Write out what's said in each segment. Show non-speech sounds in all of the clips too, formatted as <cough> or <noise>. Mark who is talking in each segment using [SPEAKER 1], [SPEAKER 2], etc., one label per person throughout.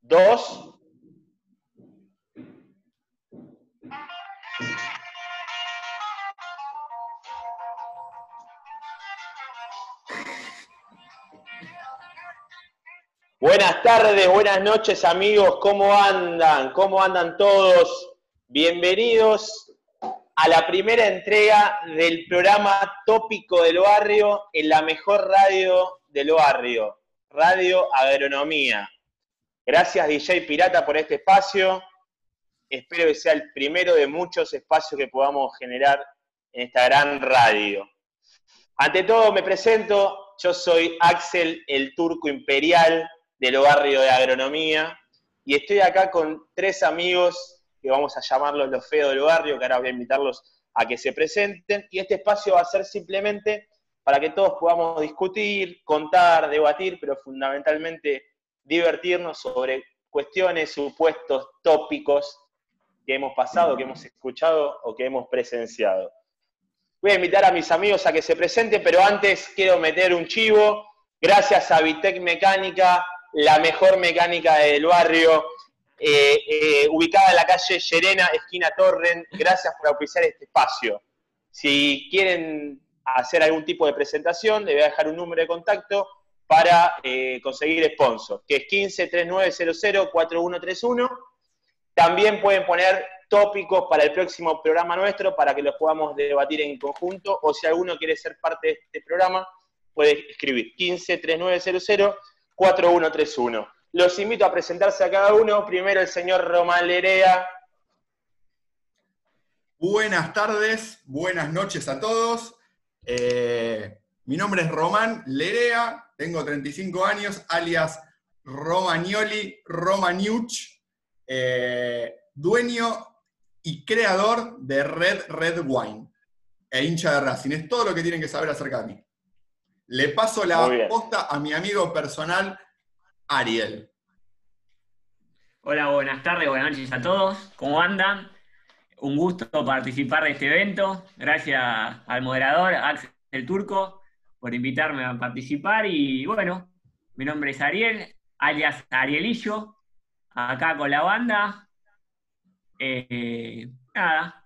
[SPEAKER 1] dos. Buenas tardes, buenas noches amigos, ¿cómo andan? ¿Cómo andan todos? Bienvenidos a la primera entrega del programa Tópico del Barrio en la mejor radio del barrio, Radio Agronomía. Gracias DJ Pirata por este espacio. Espero que sea el primero de muchos espacios que podamos generar en esta gran radio. Ante todo me presento, yo soy Axel, el turco imperial del barrio de agronomía, y estoy acá con tres amigos que vamos a llamarlos los feos del barrio, que ahora voy a invitarlos a que se presenten, y este espacio va a ser simplemente para que todos podamos discutir, contar, debatir, pero fundamentalmente divertirnos sobre cuestiones, supuestos, tópicos que hemos pasado, que hemos escuchado o que hemos presenciado. Voy a invitar a mis amigos a que se presenten, pero antes quiero meter un chivo. Gracias a Vitec Mecánica, la mejor mecánica del barrio, eh, eh, ubicada en la calle Llerena, esquina Torren. Gracias por auspiciar este espacio. Si quieren hacer algún tipo de presentación, le voy a dejar un número de contacto para eh, conseguir sponsor, que es 15 3900 4131. También pueden poner tópicos para el próximo programa nuestro para que los podamos debatir en conjunto o si alguno quiere ser parte de este programa puede escribir 15 3900 4131. Los invito a presentarse a cada uno. Primero el señor Román Lerea.
[SPEAKER 2] Buenas tardes, buenas noches a todos. Eh, mi nombre es Román Lerea, tengo 35 años, alias Romagnoli Romaniuch, eh, dueño y creador de Red Red Wine e hincha de Racing. Es todo lo que tienen que saber acerca de mí. Le paso la posta a mi amigo personal, Ariel.
[SPEAKER 3] Hola, buenas tardes, buenas noches a todos. ¿Cómo andan? Un gusto participar de este evento. Gracias al moderador, Axel Turco, por invitarme a participar. Y bueno, mi nombre es Ariel, alias Arielillo, acá con la banda. Eh, nada,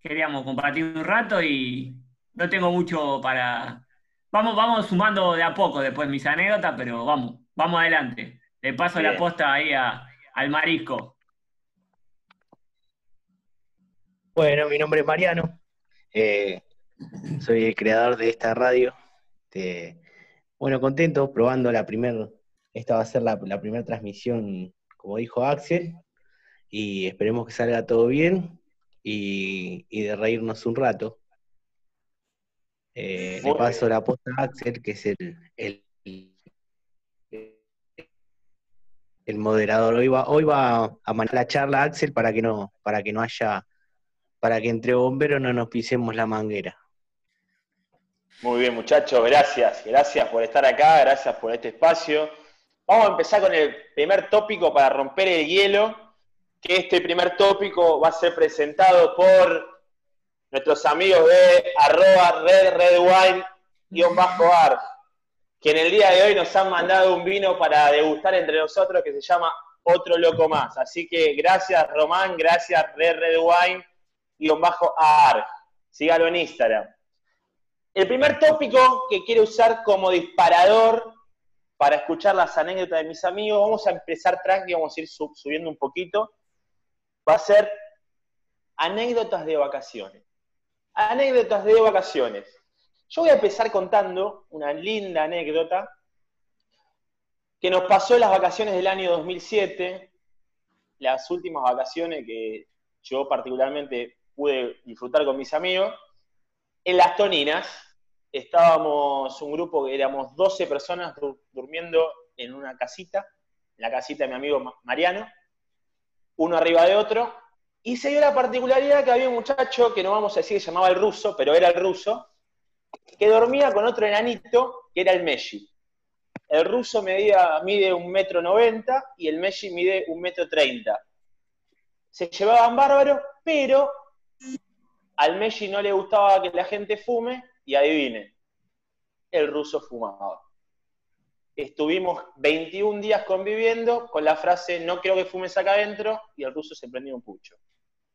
[SPEAKER 3] queríamos compartir un rato y no tengo mucho para... Vamos, vamos sumando de a poco después mis anécdotas, pero vamos, vamos adelante. Le paso la posta ahí al marisco.
[SPEAKER 4] Bueno, mi nombre es Mariano. Eh, soy el creador de esta radio. Bueno, contento, probando la primera, esta va a ser la, primera transmisión, como dijo Axel, y esperemos que salga todo bien y, de reírnos un rato. Eh, le paso la posta a Axel, que es el, el, el moderador. Hoy va, hoy va a mandar la charla Axel para que no, para que no haya para que entre bomberos no nos pisemos la manguera.
[SPEAKER 1] Muy bien, muchachos, gracias. Gracias por estar acá, gracias por este espacio. Vamos a empezar con el primer tópico para romper el hielo, que este primer tópico va a ser presentado por nuestros amigos de arroba red ar, que en el día de hoy nos han mandado un vino para degustar entre nosotros que se llama Otro Loco Más. Así que gracias Román, gracias Red Red Wine bajo ARG. Sígalo en Instagram. El primer tópico que quiero usar como disparador para escuchar las anécdotas de mis amigos, vamos a empezar tranqui, vamos a ir subiendo un poquito, va a ser anécdotas de vacaciones. Anécdotas de vacaciones. Yo voy a empezar contando una linda anécdota que nos pasó en las vacaciones del año 2007, las últimas vacaciones que yo particularmente pude disfrutar con mis amigos. En las Toninas estábamos un grupo éramos 12 personas durmiendo en una casita, en la casita de mi amigo Mariano, uno arriba de otro, y se dio la particularidad que había un muchacho, que no vamos a decir que se llamaba el ruso, pero era el ruso, que dormía con otro enanito, que era el Messi. El ruso medía, mide un metro noventa y el Messi mide un metro treinta. Se llevaban bárbaro, pero al Messi no le gustaba que la gente fume y adivine, el ruso fumaba. estuvimos 21 días conviviendo con la frase no quiero que fumes acá adentro y el ruso se prendió un pucho.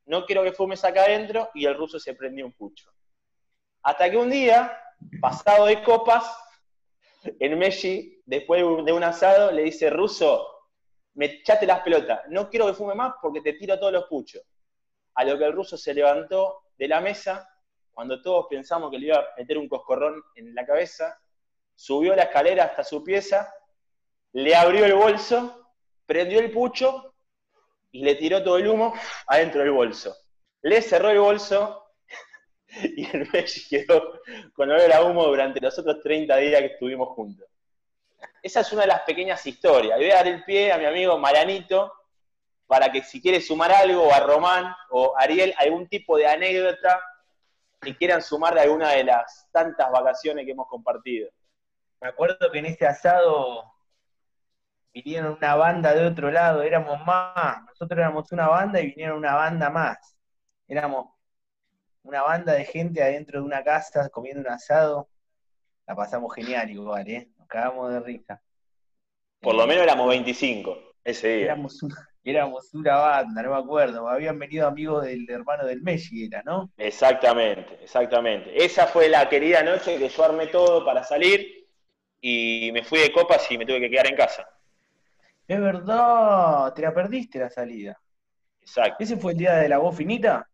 [SPEAKER 1] No quiero que fumes acá adentro y el ruso se prendió un pucho. Hasta que un día, pasado de copas, en Messi, después de un asado, le dice, ruso, me echaste las pelotas, no quiero que fume más porque te tiro todos los puchos. A lo que el ruso se levantó de la mesa, cuando todos pensamos que le iba a meter un coscorrón en la cabeza, subió la escalera hasta su pieza, le abrió el bolso, prendió el pucho y le tiró todo el humo adentro del bolso. Le cerró el bolso <laughs> y el Messi quedó con olor a humo durante los otros 30 días que estuvimos juntos. Esa es una de las pequeñas historias. Le voy a dar el pie a mi amigo Maranito para que si quiere sumar algo, a Román o Ariel, algún tipo de anécdota que quieran sumar de alguna de las tantas vacaciones que hemos compartido.
[SPEAKER 4] Me acuerdo que en ese asado vinieron una banda de otro lado, éramos más, nosotros éramos una banda y vinieron una banda más. Éramos una banda de gente adentro de una casa comiendo un asado. La pasamos genial igual, ¿eh? Nos cagamos de risa.
[SPEAKER 1] Por lo menos éramos 25 ese día.
[SPEAKER 4] Éramos una, éramos una banda, no me acuerdo. Habían venido amigos del hermano del Messi, era, ¿no?
[SPEAKER 1] Exactamente, exactamente. Esa fue la querida noche que yo armé todo para salir y me fui de copas y me tuve que quedar en casa.
[SPEAKER 4] Es verdad, te la perdiste la salida.
[SPEAKER 1] Exacto.
[SPEAKER 4] ¿Ese fue el día de la voz finita?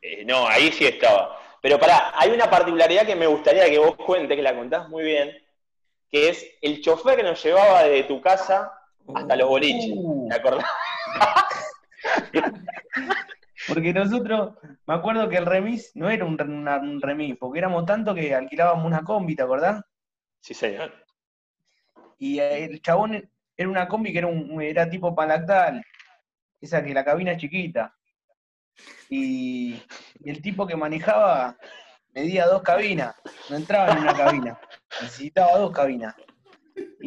[SPEAKER 1] Eh, no, ahí sí estaba. Pero pará, hay una particularidad que me gustaría que vos cuentes, que la contás muy bien, que es el chofer que nos llevaba desde tu casa hasta los boliches.
[SPEAKER 4] Uh.
[SPEAKER 1] ¿Te acordás? <laughs>
[SPEAKER 4] Porque nosotros, me acuerdo que el remis no era un, una- un remis, porque éramos tanto que alquilábamos una combi, ¿te acordás?
[SPEAKER 1] Sí, señor.
[SPEAKER 4] Y el chabón era una combi que era, un, era tipo palactal, esa que la cabina es chiquita. Y, y el tipo que manejaba medía dos cabinas, no entraba en una cabina, necesitaba dos cabinas.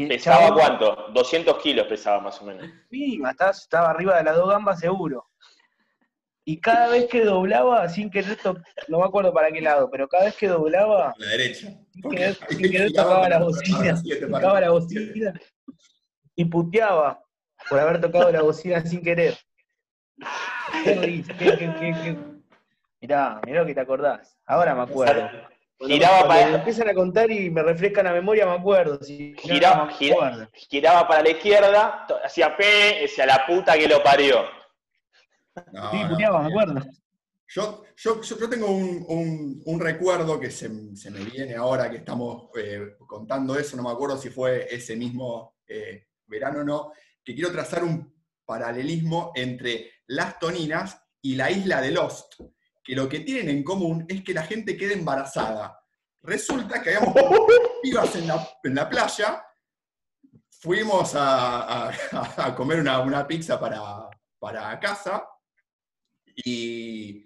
[SPEAKER 1] ¿Pesaba
[SPEAKER 4] chabón-
[SPEAKER 1] cuánto? 200 kilos pesaba más o menos.
[SPEAKER 4] Sí, estaba, estaba arriba de las dos gambas seguro. Y cada vez que doblaba, sin querer, to- no me acuerdo para qué lado, pero cada vez que doblaba,
[SPEAKER 2] la derecha.
[SPEAKER 4] sin querer, <laughs> sin querer tocaba la bocina, tocaba la bocina y puteaba por haber tocado la bocina sin querer. <laughs> Qué risa, qué, qué, qué, qué- Mirá, mirá lo que te acordás. Ahora me acuerdo. Cuando,
[SPEAKER 1] Giraba
[SPEAKER 4] cuando
[SPEAKER 1] para-
[SPEAKER 4] empiezan a contar y me refrescan la memoria, me acuerdo. Si no,
[SPEAKER 1] Gira-
[SPEAKER 4] no me
[SPEAKER 1] gira-
[SPEAKER 4] acuerdo.
[SPEAKER 1] giraba para la izquierda, to- hacía P, decía la puta que lo parió.
[SPEAKER 2] No,
[SPEAKER 4] Sí,
[SPEAKER 2] no,
[SPEAKER 4] puteaba, me acuerdo.
[SPEAKER 2] Yo, yo, yo, yo tengo un, un- un recuerdo que se, se me viene ahora que estamos eh, contando eso, no me acuerdo si fue ese mismo eh, verano o no, que quiero trazar un paralelismo entre las toninas y la isla de Lost, que lo que tienen en común es que la gente queda embarazada. Resulta que habíamos <laughs> pibas en la, en la playa, fuimos a, a- a comer una, una pizza para, para casa y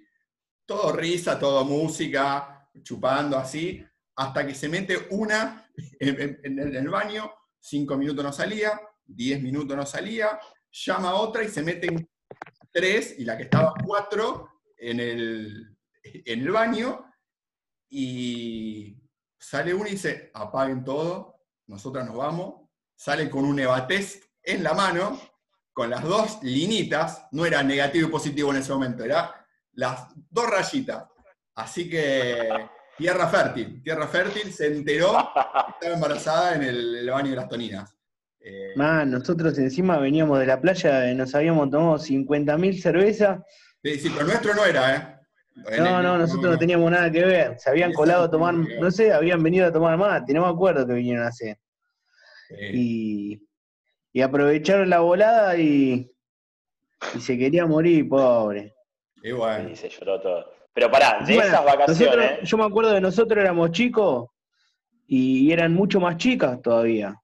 [SPEAKER 2] todo risa, todo música, chupando así, hasta que se mete una en, en- en el baño, cinco minutos no salía, diez minutos no salía, llama a otra y se meten tres, y la que estaba cuatro en el, en el baño, y sale una y dice, apaguen todo, nosotras nos vamos, sale con un Evatest en la mano, con las dos linitas, no era negativo y positivo en ese momento, era las dos rayitas. Así que tierra fértil, tierra fértil, se enteró que estaba embarazada en el, baño de las toninas. Eh,
[SPEAKER 4] nosotros encima veníamos de la playa, y nos habíamos tomado 50.000 cervezas.
[SPEAKER 2] Sí, sí, pero nuestro no era, ¿eh? En
[SPEAKER 4] No,
[SPEAKER 2] el-
[SPEAKER 4] no, nosotros no teníamos nada que ver. Se habían colado a tomar, no sé, habían venido a tomar mate, no me acuerdo que vinieron a hacer.
[SPEAKER 2] Eh,
[SPEAKER 4] Y, y aprovecharon la volada y, y se quería morir, pobre.
[SPEAKER 2] y bueno,
[SPEAKER 1] Y se lloró todo. Pero pará, de esas vacaciones,
[SPEAKER 4] nosotros- yo me acuerdo de nosotros éramos chicos y eran mucho más chicas todavía.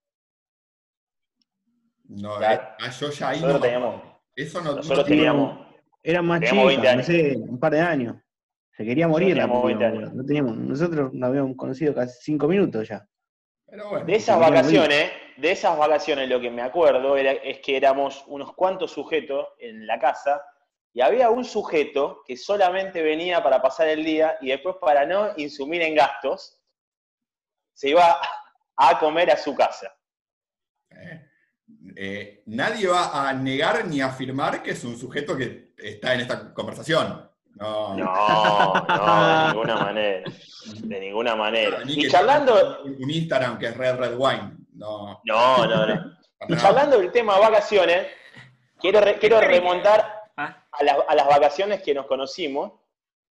[SPEAKER 2] no,
[SPEAKER 1] Ya.
[SPEAKER 2] eh, ah, yo ya ahí
[SPEAKER 1] nosotros
[SPEAKER 2] no-
[SPEAKER 1] teníamos,
[SPEAKER 2] eso no,
[SPEAKER 1] nosotros
[SPEAKER 2] no-
[SPEAKER 1] teníamos,
[SPEAKER 4] Eran más
[SPEAKER 1] Teníamos
[SPEAKER 4] chicas,
[SPEAKER 1] 20
[SPEAKER 4] no sé, un par de años. Se quería morir la
[SPEAKER 1] teníamos
[SPEAKER 4] piba,
[SPEAKER 1] 20 años.
[SPEAKER 4] boludo. no teníamos, nosotros nos habíamos conocido casi cinco minutos ya.
[SPEAKER 2] pero bueno.
[SPEAKER 1] de esas vacaciones, de esas vacaciones lo que me acuerdo era, es que éramos unos cuantos sujetos en la casa y había un sujeto que solamente venía para pasar el día y después para no insumir en gastos, se iba a comer a su casa.
[SPEAKER 2] Eh, eh, nadie va a negar ni afirmar que es un sujeto que está en esta conversación.
[SPEAKER 1] No, no, no de ninguna manera. De ninguna manera. y charlando.
[SPEAKER 2] Un Instagram que es Red Red Wine. No,
[SPEAKER 1] no, no. no. Y charlando del tema vacaciones, quiero, quiero remontar ah. a las, a las vacaciones que nos conocimos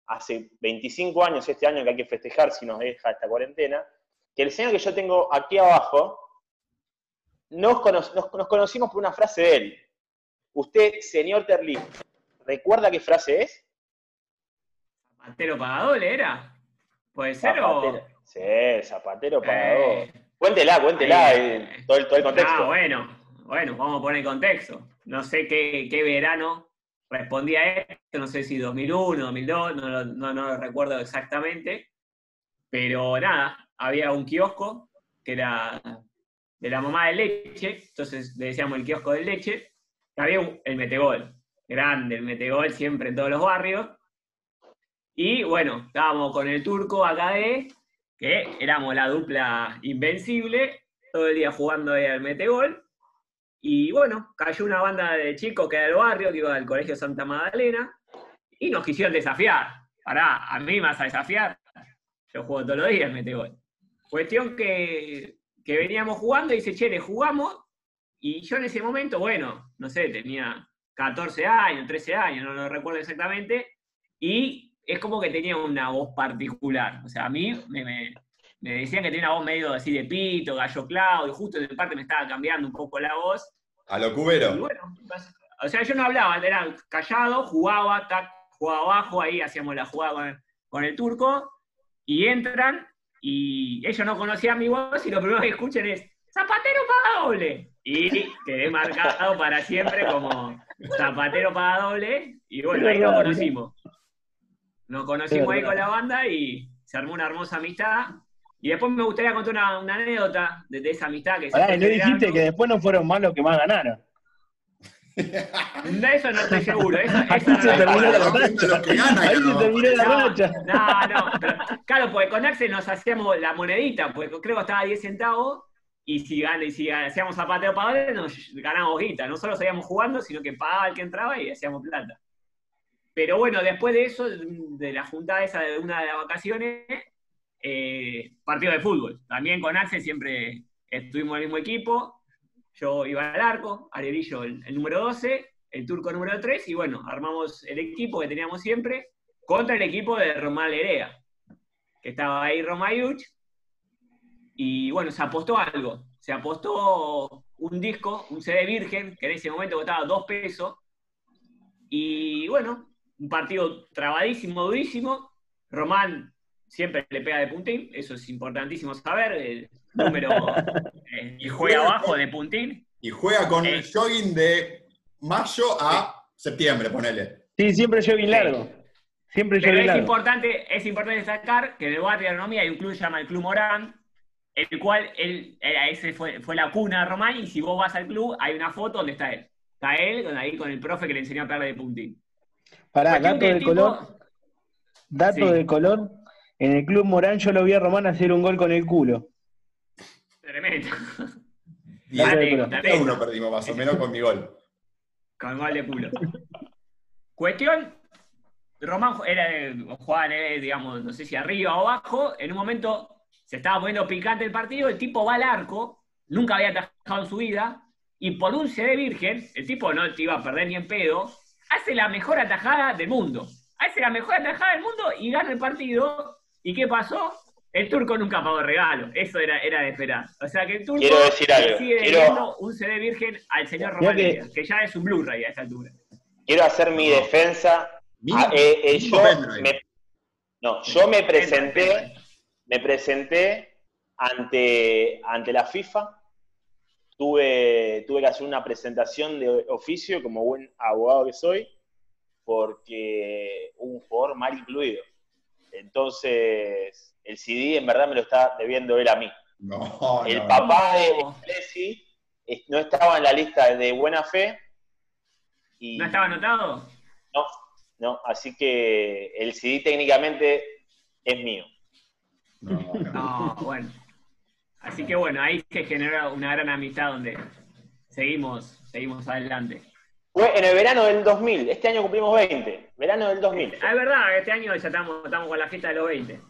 [SPEAKER 1] hace 25 años este año que hay que festejar si nos deja esta cuarentena, que el señor que yo tengo aquí abajo, nos, nos, conocimos por una frase de él. Usted, señor Terlip, ¿recuerda qué frase es?
[SPEAKER 3] Zapatero pagador era. ¿Puede ser zapatero. o...?
[SPEAKER 1] Sí, zapatero pagador. Eh, cuéntela, cuéntela, eh, todo, el, todo el contexto.
[SPEAKER 3] Ah, bueno, bueno, vamos a poner contexto. No sé qué, qué verano respondí a esto, no sé si 2001, 2002, no, no, no lo recuerdo exactamente, pero nada, había un kiosco que era de la mamá de leche, entonces le decíamos el kiosco de leche, había el metegol, grande el metegol siempre en todos los barrios, y bueno, estábamos con el turco acá de, que éramos la dupla invencible, todo el día jugando ahí al metegol, y bueno, cayó una banda de chicos que era del barrio, que iba al Colegio Santa Magdalena, y nos quisieron desafiar. Pará, a mí me vas a desafiar. Yo juego todos los días, mete gol. Cuestión que, que veníamos jugando y dice, che, jugamos. Y yo en ese momento, bueno, no sé, tenía 14 años, 13 años, no lo recuerdo exactamente. Y es como que tenía una voz particular. O sea, a mí me, me decían que tenía una voz medio así de pito, gallo clavo, y justo de parte me estaba cambiando un poco la voz.
[SPEAKER 2] A lo cubero.
[SPEAKER 3] Y bueno, o sea, yo no hablaba, era callado, jugaba, tac, jugaba abajo, ahí hacíamos la jugada con el, turco, y entran, y ellos no conocían mi voz, y lo primero que escuchan es, ¡Zapatero paga doble! Y quedé marcado para siempre como Zapatero paga doble, y bueno, ahí nos conocimos. Nos conocimos ahí con la banda y se armó una hermosa amistad. Y después me gustaría contar una, anécdota de, esa amistad que
[SPEAKER 4] Pará, no dijiste que después no fueron más los que más ganaron.
[SPEAKER 3] De eso no estoy seguro. Eso,
[SPEAKER 4] Ahí se terminó la racha. Ahí se terminó la racha.
[SPEAKER 3] No, no. claro, porque con Axel nos hacíamos la monedita, porque creo que estaba a 10 centavos. Y si, y si hacíamos zapateo para nos ganábamos guita. No solo seguíamos jugando, sino que pagaba el que entraba y hacíamos plata. Pero bueno, después de eso, de la juntada esa de una de las vacaciones, eh, partido de fútbol. También con Axel siempre estuvimos en el mismo equipo. Yo iba al arco, Arielillo el, el número 12, el turco número 3, y bueno, armamos el equipo que teníamos siempre contra el equipo de Román Lerea, que estaba ahí Romayuch. Y bueno, se apostó algo. Se apostó un disco, un CD virgen, que en ese momento costaba dos pesos. Y bueno, un partido trabadísimo, durísimo. Román siempre le pega de puntín, eso es importantísimo saber, número eh, y juega abajo de puntín.
[SPEAKER 2] Y juega con el jogging de mayo a septiembre, ponele.
[SPEAKER 4] Sí, siempre jogging largo. Siempre
[SPEAKER 3] Pero es importante, es importante destacar que en el barrio de Agronomía hay un club que se llama el Club Morán, el cual él, eh, ese fue, fue la cuna de Román, y si vos vas al club, hay una foto donde está él. Está él ahí con el profe que le enseñó a pegarle de puntín.
[SPEAKER 4] Pará, dato de color. Dato de color, en el Club Morán yo lo vi a Román hacer un gol con el culo.
[SPEAKER 3] Tremendo. <laughs>
[SPEAKER 2] Y uno perdimos más o menos con mi gol.
[SPEAKER 3] Con gol de culo. Cuestión, Román era, jugaba, digamos, no sé si arriba o abajo, en un momento se estaba poniendo picante el partido, el tipo va al arco, nunca había atajado en su vida, y por un CD virgen, el tipo no te iba a perder ni en pedo, hace la mejor atajada del mundo. Hace la mejor atajada del mundo y gana el partido ¿Y qué pasó? El turco nunca pagó regalo, eso era, era de esperar. O sea que el turco
[SPEAKER 1] Quiero decir algo.
[SPEAKER 3] sigue Quiero... un CD virgen al señor Román, que... ya es un Blu-ray a esta altura.
[SPEAKER 1] Quiero hacer mi defensa. Ah, eh, eh, yo me, no, yo me presenté, me presenté ante, ante la FIFA. Tuve, tuve que hacer una presentación de oficio como buen abogado que soy, porque un jugador mal incluido. Entonces, el CD en verdad me lo está debiendo él a mí.
[SPEAKER 2] No,
[SPEAKER 1] el papá de Messi no estaba en la lista de buena fe.
[SPEAKER 3] ¿No estaba anotado?
[SPEAKER 1] No, no, así que el CD técnicamente es mío. <laughs>
[SPEAKER 3] No, bueno. Así que bueno, ahí se generó una gran amistad donde seguimos, seguimos adelante.
[SPEAKER 1] Fue en el verano del 2000, este año cumplimos 20, verano del 2000.
[SPEAKER 3] Ah, es verdad, este año ya estamos, estamos con la fiesta de los 20.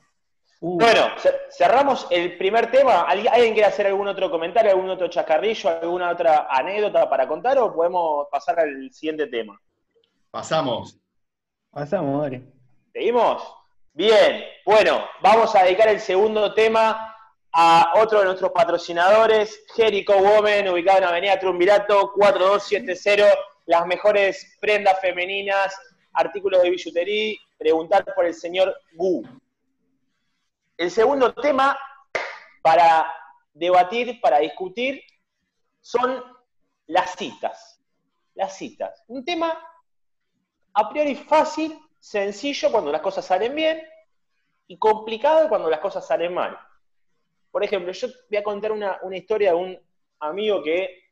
[SPEAKER 4] Uh,
[SPEAKER 1] Bueno, ce- cerramos el primer tema. ¿Alguien quiere hacer algún otro comentario, algún otro chacarrillo, alguna otra anécdota para contar o podemos pasar al siguiente tema?
[SPEAKER 2] Pasamos.
[SPEAKER 4] pasamos, dale.
[SPEAKER 1] ¿Seguimos? Bien, bueno, vamos a dedicar el segundo tema a otro de nuestros patrocinadores, Jericho Women, ubicado en Avenida Triunvirato 4270, las mejores prendas femeninas, artículos de billutería, preguntar por el señor Gu. El segundo tema para debatir, para discutir, son las citas. Las citas. Un tema a priori fácil, sencillo cuando las cosas salen bien y complicado cuando las cosas salen mal. Por ejemplo, yo voy a contar una, una historia de un amigo que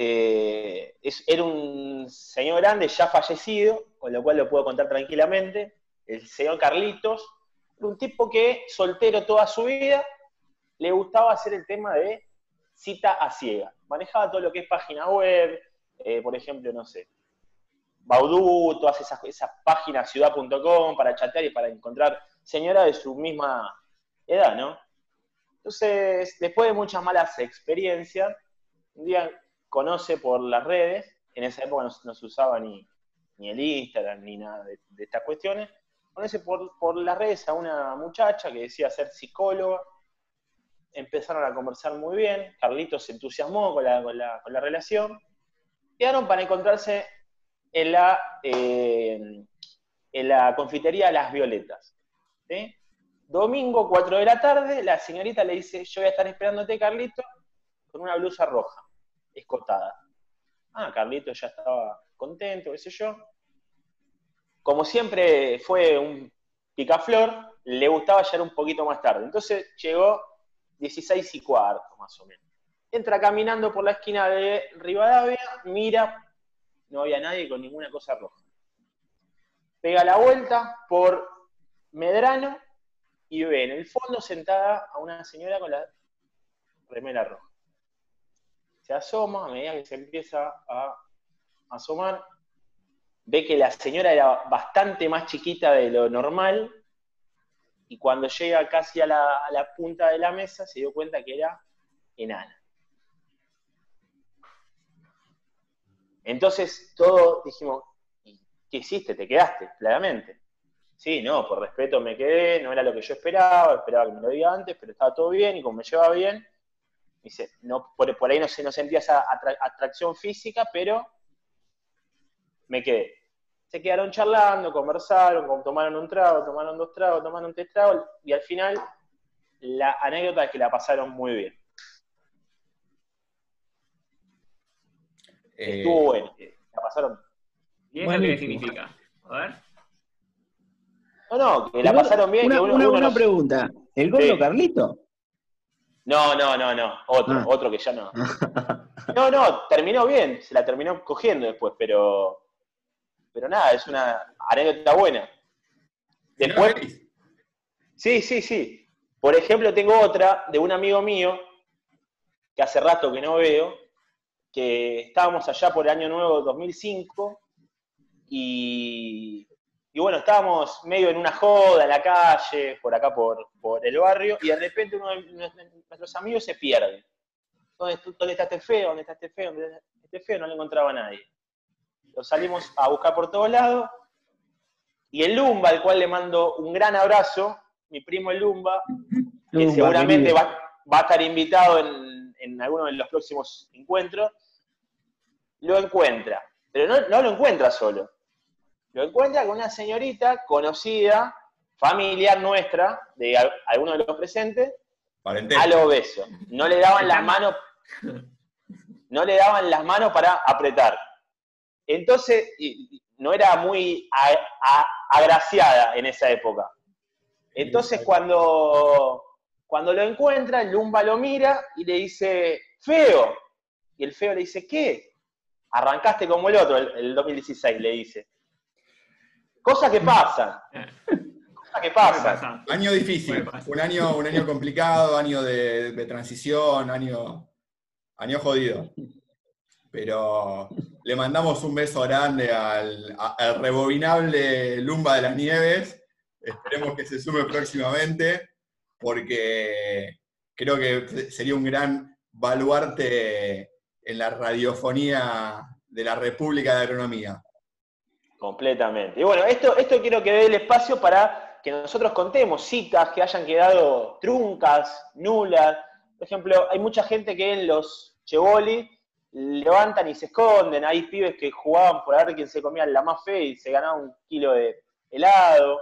[SPEAKER 1] eh, era un señor grande ya fallecido, con lo cual lo puedo contar tranquilamente, el señor Carlitos, un tipo que soltero toda su vida, le gustaba hacer el tema de cita a ciega. Manejaba todo lo que es página web, eh, por ejemplo, no sé, Baudú, todas esas, esas páginas, ciudad.com, para chatear y para encontrar señora de su misma edad, ¿no? Entonces, después de muchas malas experiencias, un día conoce por las redes, en esa época no, no se usaba ni, ni el Instagram ni nada de, estas cuestiones, conoce por, por las redes a una muchacha que decía ser psicóloga, empezaron a conversar muy bien, Carlitos se entusiasmó con la, con la, con la relación, quedaron para encontrarse en la, eh, en la confitería Las Violetas. Domingo, 4 de la tarde, la señorita le dice, yo voy a estar esperándote, Carlito, con una blusa roja, escotada. Ah, Carlito ya estaba contento, qué sé yo. Como siempre fue un picaflor, le gustaba llegar un poquito más tarde. Entonces llegó 16 y cuarto, más o menos. Entra caminando por la esquina de Rivadavia, mira, no había nadie con ninguna cosa roja. Pega la vuelta por Medrano y ve en el fondo sentada a una señora con la remera roja. Se asoma, a medida que se empieza a asomar, ve que la señora era bastante más chiquita de lo normal y cuando llega casi a la, punta de la mesa se dio cuenta que era enana. Entonces todos dijimos, "¿Y ¿qué hiciste? ¿Te quedaste? Claramente. Sí, no, por respeto me quedé, no era lo que yo esperaba, esperaba que me lo diga antes, pero estaba todo bien y como me llevaba bien, dice, no, por, por ahí no, se, no sentía esa atra- atracción física, pero me quedé. Se quedaron charlando, conversaron, tomaron un trago, tomaron dos tragos, tomaron tres tragos, y al final la anécdota es que la pasaron muy bien.
[SPEAKER 2] Eh,
[SPEAKER 1] Estuvo bueno, la pasaron.
[SPEAKER 3] ¿Y eso qué significa? A ver.
[SPEAKER 1] No, no, que la pasaron bien,
[SPEAKER 5] una,
[SPEAKER 1] que uno,
[SPEAKER 5] una-
[SPEAKER 1] uno
[SPEAKER 5] una
[SPEAKER 1] no-
[SPEAKER 5] pregunta. ¿El gordo
[SPEAKER 1] Sí.
[SPEAKER 5] Carlito?
[SPEAKER 1] No, no, no, no, otro,
[SPEAKER 5] Ah.
[SPEAKER 1] otro que ya no. <laughs> No, no, terminó bien, se la terminó cogiendo después, pero. Pero nada, es una anécdota buena. Después, sí, sí, sí. Por ejemplo, tengo otra de un amigo mío, que hace rato que no veo, que estábamos allá por el año nuevo 2005, y, y bueno, estábamos medio en una joda en la calle, por acá por, por el barrio, y de repente uno de nuestros amigos se pierde. ¿Dónde, dónde está este feo? ¿Dónde está este feo? ¿Dónde está este feo? No le encontraba a nadie. Lo salimos a buscar por todos lados, y el Lumba, al cual le mando un gran abrazo, mi primo el Lumba, que seguramente va, va a estar invitado en, en alguno de los próximos encuentros, lo encuentra. Pero no, no lo encuentra solo. Lo encuentra con una señorita conocida, familiar nuestra, de al- alguno de los presentes,
[SPEAKER 2] Parentesco.
[SPEAKER 1] a lo beso. No le daban las manos, no le daban las manos para apretar. Entonces, y- y no era muy a- a- agraciada en esa época. Entonces, cuando, cuando lo encuentra, Lumba lo mira y le dice, feo. Y el feo le dice, ¿qué? Arrancaste como el otro, el, el 2016, le dice. Cosas que pasan. ¿Qué pasa?
[SPEAKER 2] Año difícil, un año, un año complicado, año de, transición, año, año jodido. Pero le mandamos un beso grande al, al rebobinable Lumba de las Nieves. Esperemos que se sume próximamente, porque creo que sería un gran baluarte en la radiofonía de la República de Agronomía.
[SPEAKER 1] Completamente. Y bueno, esto, esto quiero que dé el espacio para que nosotros contemos citas que hayan quedado truncas, nulas. Por ejemplo, hay mucha gente que en los Chevoli levantan y se esconden. Hay pibes que jugaban por a ver quién se comía la más fe y se ganaba un kilo de helado.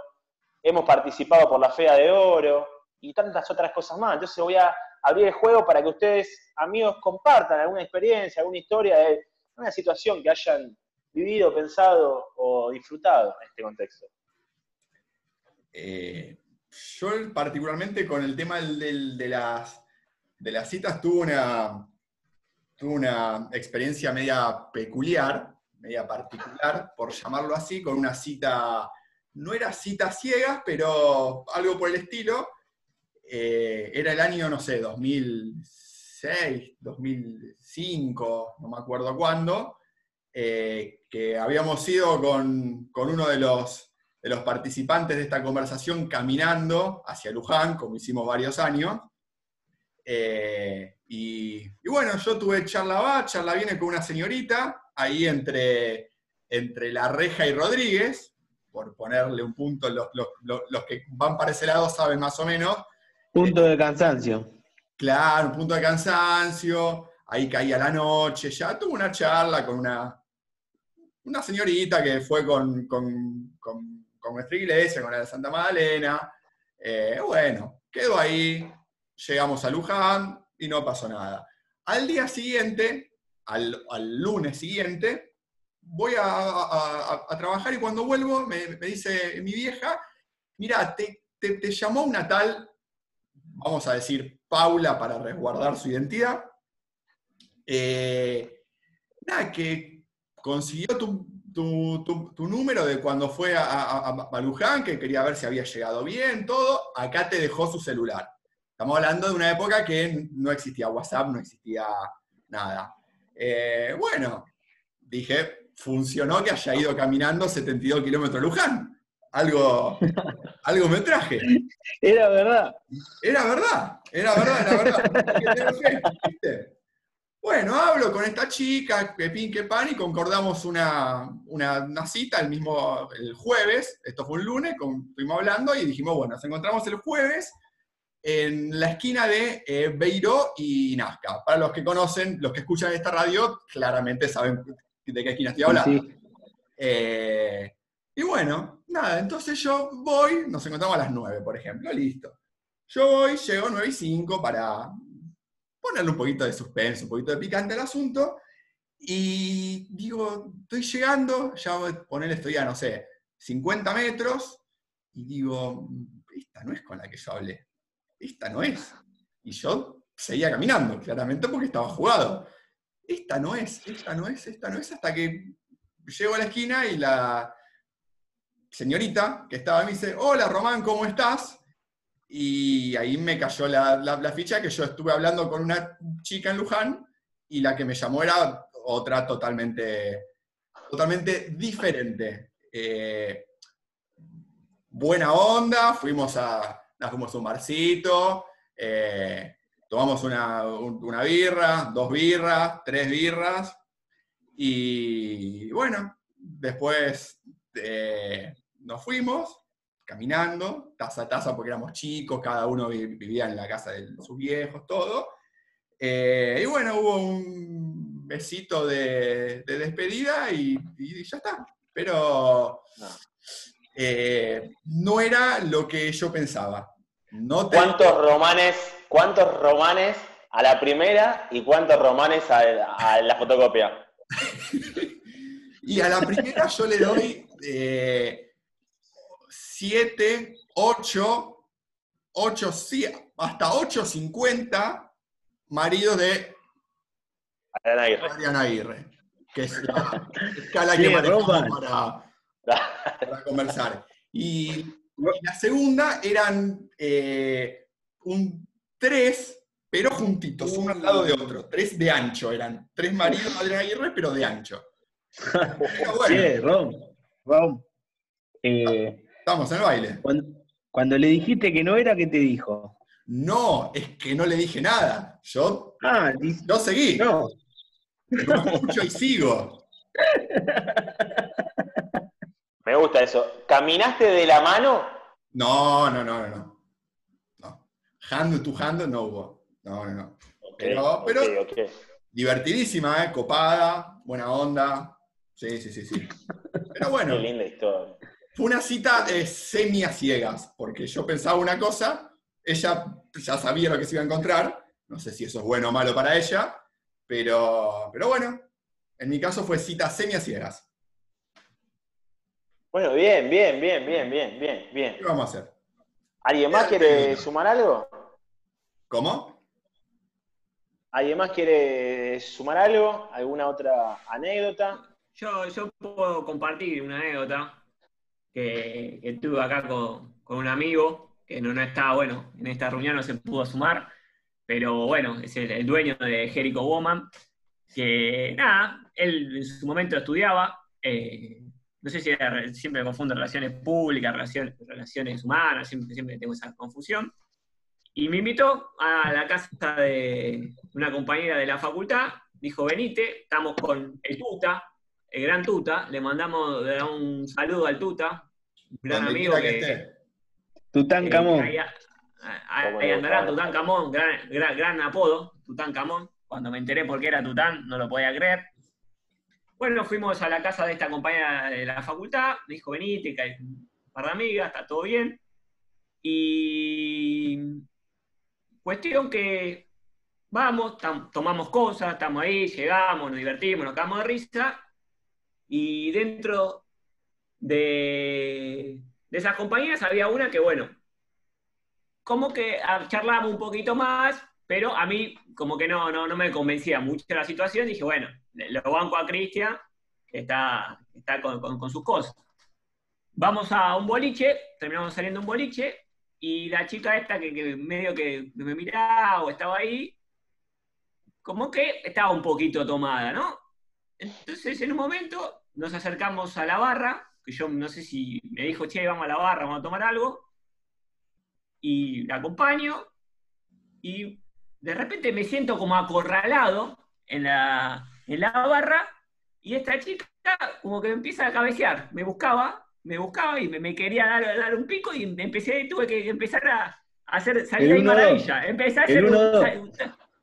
[SPEAKER 1] Hemos participado por la Fea de Oro y tantas otras cosas más. Entonces voy a abrir el juego para que ustedes, amigos, compartan alguna experiencia, alguna historia de una situación que hayan vivido, pensado o disfrutado en este contexto.
[SPEAKER 2] Eh, yo particularmente con el tema de, las, de las citas tuve una, una experiencia media peculiar, media particular, por llamarlo así, con una cita, no era cita ciegas, pero algo por el estilo. Eh, era el año, no sé, 2006, 2005, no me acuerdo cuándo, eh, que habíamos ido con, uno de los, de los participantes de esta conversación caminando hacia Luján, como hicimos varios años. Eh, y, bueno, yo tuve charla va, charla viene con una señorita, ahí entre, entre La Reja y Rodríguez, por ponerle un punto, los, los, que van para ese lado saben más o menos.
[SPEAKER 4] Punto de cansancio.
[SPEAKER 2] Claro, un punto de cansancio, ahí caía la noche, ya tuve una charla con una, una señorita que fue con, con, nuestra iglesia, con la de Santa Magdalena. Eh, bueno, quedó ahí, llegamos a Luján, y no pasó nada. Al día siguiente, al, lunes siguiente, voy a, trabajar y cuando vuelvo me, dice mi vieja, mira, te, llamó una tal, vamos a decir, Paula para resguardar su identidad, eh, nada, que consiguió tu, número de cuando fue a, a, Luján, que quería ver si había llegado bien, todo, acá te dejó su celular. Estamos hablando de una época que no existía WhatsApp, no existía nada. Eh, bueno, dije, funcionó que haya ido caminando 72 kilómetros Luján. Algo, algo me traje.
[SPEAKER 4] Era verdad.
[SPEAKER 2] Era verdad, era verdad, era verdad. Bueno, hablo con esta chica, que pin, que pan, y concordamos una, cita el mismo el jueves, esto fue un lunes, estuvimos hablando y dijimos, bueno, nos encontramos el jueves en la esquina de eh, Beiró y Nazca. Para los que conocen, los que escuchan esta radio, claramente saben de qué esquina estoy hablando. Eh, y bueno, nada, entonces yo voy, nos encontramos a las 9, por ejemplo, listo. Yo voy, llego 9 y 5 para ponerle un poquito de suspenso, un poquito de picante al asunto, y digo, estoy llegando, ya voy a ponerle, estoy a, no sé, 50 metros, y digo, esta no es con la que yo hablé esta no es. Y yo seguía caminando, claramente porque estaba jugado. Esta no es, esta no es, esta no es, hasta que llego a la esquina y la señorita que estaba me dice, hola Román, ¿cómo estás? Y ahí me cayó la, ficha que yo estuve hablando con una chica en Luján y la que me llamó era otra totalmente, totalmente diferente. Eh, buena onda, fuimos a, nos fuimos un barcito, eh, tomamos una, birra, dos birras, tres birras, y bueno, después eh, nos fuimos caminando, taza a taza, porque éramos chicos, cada uno vivía en la casa de sus viejos, todo. Eh, y bueno, hubo un besito de, despedida y, ya está. Pero eh, no era lo que yo pensaba.
[SPEAKER 1] ¿Cuántos romanes, cuántos romanes a la primera y cuántos romanes a, la fotocopia? <laughs>
[SPEAKER 2] y a la primera yo le doy 7, 8, 8, hasta 8.50 maridos de Adriana Aguirre. que es la <laughs> escala que manejamos para, <laughs> para conversar. Y Y la segunda eran eh, un tres, pero juntitos, uno al lado de otro. Tres de ancho eran. Tres maridos de Adrián Aguirre, pero de ancho. <laughs> Pero bueno,
[SPEAKER 4] Sí, Rom. Rom. Eh,
[SPEAKER 2] estamos en el baile.
[SPEAKER 4] cuando, cuando le dijiste que no era, ¿qué te dijo?
[SPEAKER 2] No, es que no le dije nada. Yo,
[SPEAKER 4] Ah,
[SPEAKER 2] yo seguí.
[SPEAKER 4] no.
[SPEAKER 2] Yo escucho y sigo. <laughs>
[SPEAKER 1] Me gusta eso. ¿Caminaste de la mano?
[SPEAKER 2] No, no, no, no, no. no. Hand to hand no hubo. No, no, no. Pero- pero-. Divertidísima, ¿eh? Copada, buena onda. Sí, sí, sí, sí. Pero bueno,
[SPEAKER 1] Qué linda historia.
[SPEAKER 2] Fue una cita eh, semi a ciegas, porque yo pensaba una cosa, ella ya sabía lo que se iba a encontrar. No sé si eso es bueno o malo para ella, pero, pero bueno, en mi caso fue cita semi a ciegas.
[SPEAKER 1] Bueno, bien, bien, bien, bien, bien, bien, bien.
[SPEAKER 2] ¿Qué vamos a hacer?
[SPEAKER 1] ¿Alguien más quiere sumar algo?
[SPEAKER 2] ¿Cómo?
[SPEAKER 1] ¿Alguien más quiere sumar algo? ¿Alguna otra anécdota?
[SPEAKER 3] Yo, yo puedo compartir una anécdota que, que acá con, con un amigo, que no, estaba, bueno, en esta reunión no se pudo sumar, pero bueno, es el, dueño de Jericho Woman, que nada, él en su momento estudiaba, eh, no sé si siempre me confundo relaciones públicas, relaciones, relaciones humanas, siempre, siempre tengo esa confusión. Y me invitó a la casa de una compañera de la facultad, dijo, venite, estamos con el Tuta, el gran Tuta, le mandamos un saludo al Tuta, gran
[SPEAKER 2] Donde
[SPEAKER 3] amigo que,
[SPEAKER 2] que esté.
[SPEAKER 4] Tutankamón.
[SPEAKER 3] eh, ahí, andará. Tutankamón, gran, gran, gran apodo, Tutankamón. Cuando me enteré por qué era Tután, no lo podía creer. Bueno, fuimos a la casa de esta compañera de la facultad, me dijo, venite, que hay un par de amigas, está todo bien. Y cuestión que vamos, tomamos cosas, estamos ahí, llegamos, nos divertimos, nos cagamos de risa, y dentro de, esas compañías había una que, bueno, como que charlábamos un poquito más, pero a mí como que no, no, no me convencía mucho la situación, dije, bueno, lo banco a Cristian, que está, está con, con- con sus cosas. Vamos a un boliche, terminamos saliendo un boliche, y la chica esta que, que medio que me miraba o estaba ahí, como que estaba un poquito tomada, ¿no? Entonces en un momento nos acercamos a la barra, que yo no sé si me dijo, che, vamos a la barra, vamos a tomar algo, y la acompaño, y de repente me siento como acorralado en la, en la barra, y esta chica como que me empieza a cabecear, me buscaba, me buscaba y me, me quería dar, dar un pico, y empecé, tuve que empezar a, hacer salir
[SPEAKER 4] dos.
[SPEAKER 3] maravilla, empecé a hacer
[SPEAKER 4] uno,
[SPEAKER 3] un-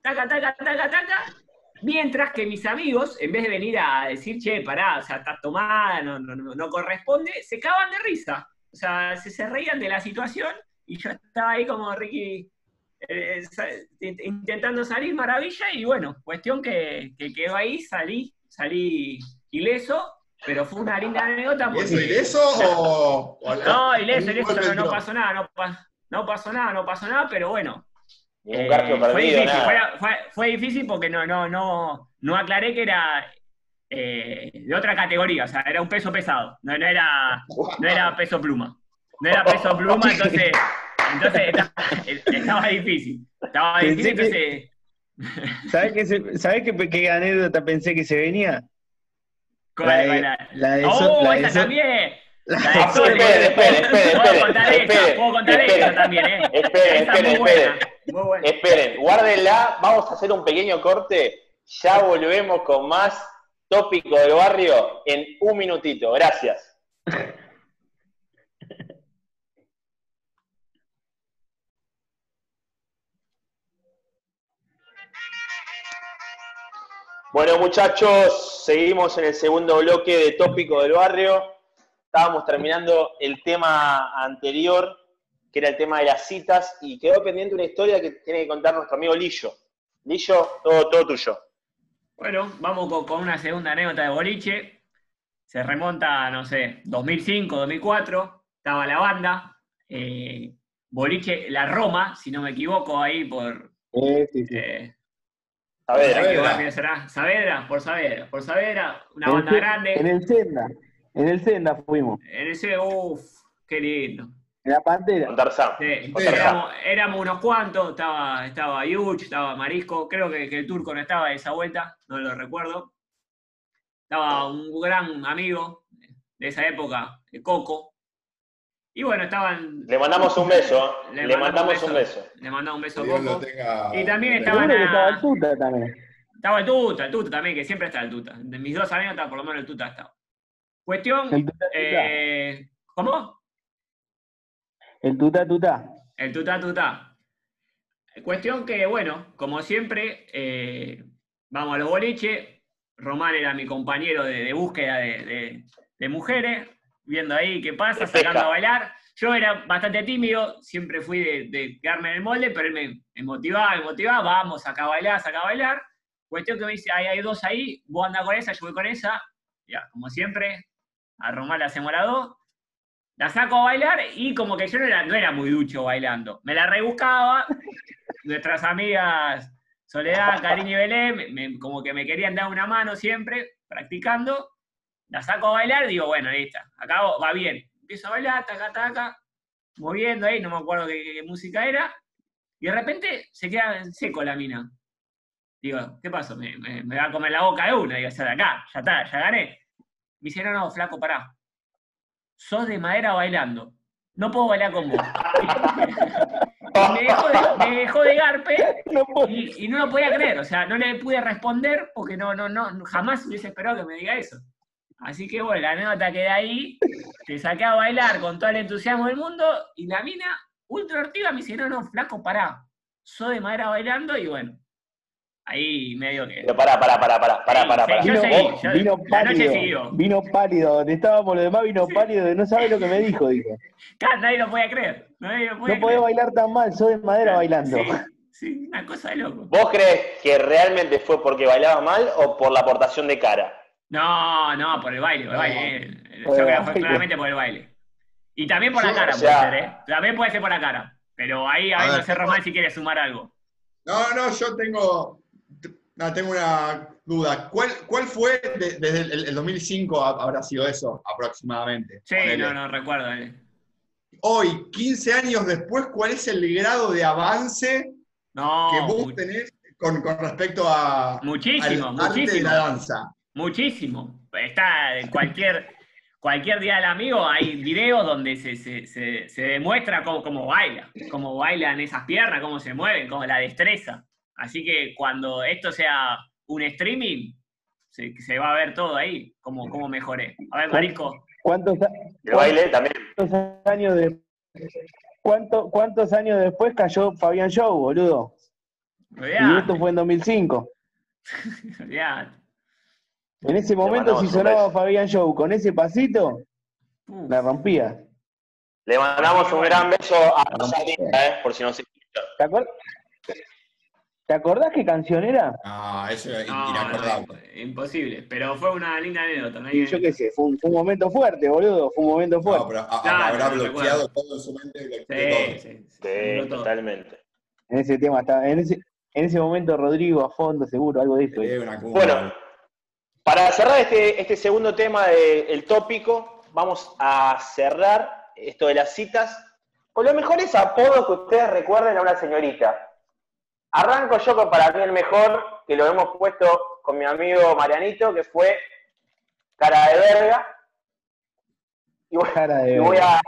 [SPEAKER 3] taca, taca, taca, taca, Mientras que mis amigos, en vez de venir a decir, che, pará, o sea, estás tomada, no, no, no, no corresponde, se cagaban de risa. O sea, se, se reían de la situación y yo estaba ahí como Ricky eh, sa- intentando salir maravilla y bueno, cuestión que, que quedó ahí, salí, salí ileso, pero fue una linda anécdota
[SPEAKER 2] ¿Y eso,
[SPEAKER 3] porque...
[SPEAKER 2] eso o, o la-
[SPEAKER 3] No, ileso, ileso, no, no pasó nada, no, no pasó nada, no pasó nada, pero bueno, Eh, fue difícil,
[SPEAKER 1] nada.
[SPEAKER 3] fue, fue- fue difícil porque no, no, no, no aclaré que era eh, de otra categoría, o sea, era un peso pesado, no, no era, no era peso pluma. No era peso pluma, entonces, entonces <laughs> estaba, estaba difícil. Estaba difícil,
[SPEAKER 4] que-
[SPEAKER 3] entonces.
[SPEAKER 4] ¿Sabés, qué, se- ¿sabés qué, qué anécdota pensé que se venía?
[SPEAKER 3] ¿cuál-
[SPEAKER 4] La de- la
[SPEAKER 3] ¡Oh,
[SPEAKER 4] la de
[SPEAKER 3] esa
[SPEAKER 4] so-
[SPEAKER 3] también! La de Sol,
[SPEAKER 1] espere, espere, espere,
[SPEAKER 3] Puedo
[SPEAKER 1] espere,
[SPEAKER 3] contar
[SPEAKER 1] espere,
[SPEAKER 3] puedo contar
[SPEAKER 1] espere.
[SPEAKER 3] esa también, ¿eh?
[SPEAKER 1] Esperen,
[SPEAKER 3] Esa es
[SPEAKER 1] esperen,
[SPEAKER 3] muy buena,
[SPEAKER 1] esperen. Esperen, guárdenla, vamos a hacer un pequeño corte, ya volvemos con más tópico del barrio en un minutito. Gracias. Bueno, muchachos, seguimos en el segundo bloque de tópico del barrio. Estábamos terminando el tema anterior, que era el tema de las citas, y quedó pendiente una historia que tiene que contar nuestro amigo Lillo. Lillo, todo, todo tuyo.
[SPEAKER 3] Bueno, vamos con, con una segunda anécdota de boliche. Se remonta, no sé, 2005, 2004. Estaba la banda. eh, boliche La Roma, si no me equivoco, ahí por.
[SPEAKER 4] Eh, sí, sí.
[SPEAKER 3] eh,
[SPEAKER 2] Saavedra.
[SPEAKER 3] por Saavedra. Por Saavedra, una
[SPEAKER 4] En
[SPEAKER 3] banda
[SPEAKER 4] el-
[SPEAKER 3] grande.
[SPEAKER 4] En el Senda. En el Senda fuimos.
[SPEAKER 3] En ese, uff, qué lindo.
[SPEAKER 4] La pantera.
[SPEAKER 1] Con Tarzán.
[SPEAKER 3] Sí, éramos, éramos unos cuantos, estaba, estaba Yuch, estaba Marisco, creo que, que el turco no estaba de esa vuelta, no lo recuerdo. Estaba un gran amigo de esa época, el Coco. Y bueno, estaban.
[SPEAKER 1] Le mandamos un beso. ¿eh?
[SPEAKER 3] Le
[SPEAKER 1] Le,
[SPEAKER 3] mandamos
[SPEAKER 1] mandamos
[SPEAKER 3] un
[SPEAKER 1] un beso.
[SPEAKER 3] Le mandaba un beso a Coco.
[SPEAKER 2] tenga-
[SPEAKER 3] Y también estaban
[SPEAKER 4] estaba el tuta también.
[SPEAKER 3] Estaba el Tuta, el Tuta también, que siempre está el Tuta. De mis dos anécdotas, por lo menos el Tuta estaba. Cuestión.
[SPEAKER 4] El tuta, tuta.
[SPEAKER 3] eh, ¿Cómo?
[SPEAKER 4] El tuta, tuta.
[SPEAKER 3] El Tuta Tuta. Cuestión que, bueno, como siempre, eh, vamos a los boliches. Román era mi compañero de, de búsqueda de, de- de mujeres, viendo ahí qué pasa, sacando a bailar. Yo era bastante tímido, siempre fui de, de quedarme en el molde, pero él me, me motivaba, me motivaba, vamos, saca a bailar, saca a bailar. Cuestión que me dice, hay, hay dos ahí, vos andás con esa, yo voy con esa. Ya, como siempre, a Román le hacemos la dos. La saco a bailar y como que yo no era, no era muy ducho bailando. Me la rebuscaba. <laughs> Nuestras amigas Soledad, Cariño y Belén, me- como que me querían dar una mano siempre, practicando. La saco a bailar, digo, bueno, ahí está. Acá va bien. Empiezo a bailar, taca, taca, moviendo ahí, no me acuerdo qué, qué música era. Y de repente se queda en seco la mina. Digo, ¿qué pasó? Me, me- me va a comer la boca de una. Digo, ya de acá, ya está, ya gané. Me dice, no, no, flaco, pará. Sos de madera bailando. No puedo bailar con vos. <laughs> Me dejó de, me dejó de garpe
[SPEAKER 4] No
[SPEAKER 3] y, y no lo podía creer. O sea, no le pude responder porque no, no, no, jamás hubiese esperado que me diga eso. Así que bueno, la anécdota queda ahí. Te saqué a bailar con todo el entusiasmo del mundo y la mina, ultra ortiva, me dice, no, no, flaco, pará. Soy de madera bailando y bueno. Ahí medio que...
[SPEAKER 1] Pero pará, pará, pará, pará, pará,
[SPEAKER 3] Sí,
[SPEAKER 1] pará.
[SPEAKER 3] sí,
[SPEAKER 1] pará.
[SPEAKER 3] yo
[SPEAKER 4] Vino,
[SPEAKER 3] seguí,
[SPEAKER 1] Vos-
[SPEAKER 3] yo-
[SPEAKER 4] vino
[SPEAKER 3] la noche
[SPEAKER 4] pálido,
[SPEAKER 3] siguió.
[SPEAKER 4] vino pálido, donde estábamos los demás vino pálido de no sabe lo que me dijo, dijo. <laughs>
[SPEAKER 3] Claro, nadie lo podía creer. Nadie lo podía
[SPEAKER 4] No podés
[SPEAKER 3] creer.
[SPEAKER 4] bailar tan mal, sos de madera bailando.
[SPEAKER 3] Sí, sí, una cosa de loco.
[SPEAKER 1] ¿Vos crees que realmente fue porque bailaba mal o por la aportación de cara?
[SPEAKER 3] No, no, por el baile, por el
[SPEAKER 2] No,
[SPEAKER 3] baile. eh. Yo
[SPEAKER 4] por el
[SPEAKER 3] creo que fue
[SPEAKER 4] baile.
[SPEAKER 3] claramente por el baile. Y también por la cara
[SPEAKER 1] o sea-
[SPEAKER 3] puede ser, ¿eh? También puede ser por la cara. Pero ahí,
[SPEAKER 2] A
[SPEAKER 3] ahí no
[SPEAKER 2] ver,
[SPEAKER 3] sé, Román, si quiere sumar algo.
[SPEAKER 2] No, no, yo tengo, no, tengo una duda. ¿Cuál, cuál fue de- desde el, el 2005 ha- habrá sido eso aproximadamente?
[SPEAKER 3] Sí,
[SPEAKER 2] Ponele.
[SPEAKER 3] no, no recuerdo. eh.
[SPEAKER 2] Hoy, 15 años después, ¿cuál es el grado de avance
[SPEAKER 3] No,
[SPEAKER 2] que vos tenés con, con respecto a,
[SPEAKER 3] muchísimo,
[SPEAKER 2] al arte de
[SPEAKER 3] muchísimo.
[SPEAKER 2] la danza?
[SPEAKER 3] Muchísimo. Está en cualquier, cualquier día del amigo, hay videos donde se, se, se, se demuestra cómo, cómo baila, cómo bailan esas piernas, cómo se mueven, cómo la destreza. Así que cuando esto sea un streaming, se, se va a ver todo ahí, cómo, cómo mejoré. A ver, Marisco.
[SPEAKER 4] ¿Cuántos,
[SPEAKER 1] El baile también.
[SPEAKER 4] cuántos años de cuánto- cuántos años después cayó Fabián Show, boludo? Y esto fue en 2005. <laughs>
[SPEAKER 3] olvidate.
[SPEAKER 4] En ese momento, si sonaba. Fabián Show con ese pasito,
[SPEAKER 3] Uf,
[SPEAKER 4] la rompía.
[SPEAKER 1] Le mandamos un gran beso a Rosalía, ¿eh? por si no se escucha.
[SPEAKER 4] ¿Te, acuer- ¿Te acordás qué canción era?
[SPEAKER 2] Ah, eso es
[SPEAKER 3] no,
[SPEAKER 2] inacordable.
[SPEAKER 3] no, imposible, pero fue una linda anécdota. ¿no?
[SPEAKER 4] Y yo qué sé, fue un, fue un momento fuerte, boludo, fue un momento
[SPEAKER 2] No,
[SPEAKER 4] fuerte.
[SPEAKER 2] pero a- a-
[SPEAKER 3] Claro,
[SPEAKER 2] habrá
[SPEAKER 3] no
[SPEAKER 2] bloqueado todo en su mente.
[SPEAKER 3] Sí,
[SPEAKER 2] todo.
[SPEAKER 3] sí, sí,
[SPEAKER 1] Sí,
[SPEAKER 3] todo.
[SPEAKER 1] totalmente.
[SPEAKER 4] En ese tema estaba, en ese, en ese momento Rodrigo a fondo, seguro, algo de eso.
[SPEAKER 1] Bueno, para cerrar este, este segundo tema del tópico, vamos a cerrar esto de las citas con los mejores apodos que ustedes recuerden a una señorita. Arranco yo con para mí el mejor, que lo hemos puesto con mi amigo Marianito, que fue cara de verga. Y voy,
[SPEAKER 4] Cara de
[SPEAKER 1] y voy a,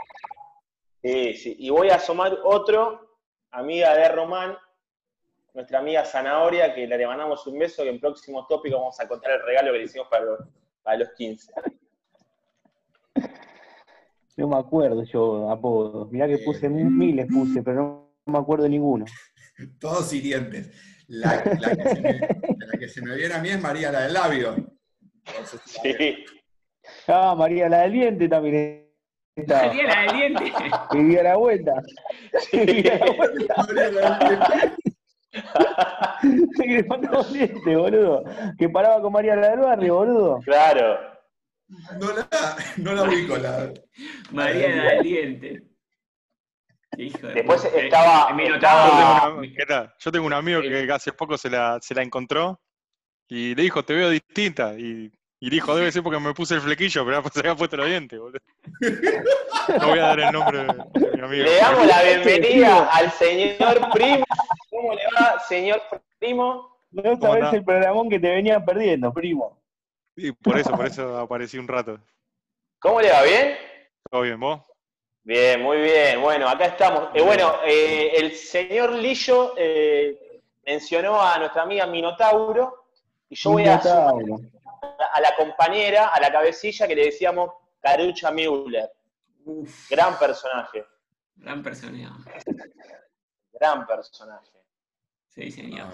[SPEAKER 1] sí, sí, y voy a asomar otro, amiga de Román, nuestra amiga Zanahoria, que le mandamos un beso, que en próximo tópico vamos a contar el regalo que le hicimos para los, para los 15.
[SPEAKER 4] No me acuerdo yo apodos. Mirá que
[SPEAKER 2] Eh.
[SPEAKER 4] puse miles, puse, pero no me acuerdo ninguno. <laughs>
[SPEAKER 2] Todos hirientes. La, la que se me, la que se me viene a mí es María, la del labio. Entonces,
[SPEAKER 1] Sí.
[SPEAKER 4] Ah, María, la del diente también estaba.
[SPEAKER 3] Tenía la del diente. <laughs>
[SPEAKER 4] Y di a la vuelta. Y a la vuelta. <laughs>
[SPEAKER 2] María, la del-
[SPEAKER 4] que le faltaba un diente, boludo. Que paraba con María la del barrio, boludo.
[SPEAKER 1] Claro.
[SPEAKER 2] No la, no la ubico, la.
[SPEAKER 3] María la del diente. Hijo de
[SPEAKER 1] Después
[SPEAKER 3] puta.
[SPEAKER 1] estaba-
[SPEAKER 5] Yo tengo, un amigo que hace poco se la, se la encontró y le dijo, te veo distinta. Y Y dijo, debe ser porque me puse el flequillo, pero se había puesto los dientes, boludo. <laughs> No voy a dar el nombre de, mi amigo.
[SPEAKER 1] Le damos la bienvenida al señor Primo. ¿Cómo le va, señor Primo?
[SPEAKER 6] No sabes el programón que te venían perdiendo, primo.
[SPEAKER 5] Sí, por eso, por eso aparecí un rato.
[SPEAKER 1] ¿Cómo le va? ¿Bien?
[SPEAKER 5] ¿Todo bien, vos?
[SPEAKER 1] Bien, muy bien. Bueno, acá estamos. Eh, bueno, eh, el señor Lillo eh, mencionó a nuestra amiga Minotauro y yo voy a, a la compañera, a la cabecilla que le decíamos Carucha Müller. Gran personaje.
[SPEAKER 3] Gran personaje.
[SPEAKER 1] Gran personaje.
[SPEAKER 3] Sí, señor.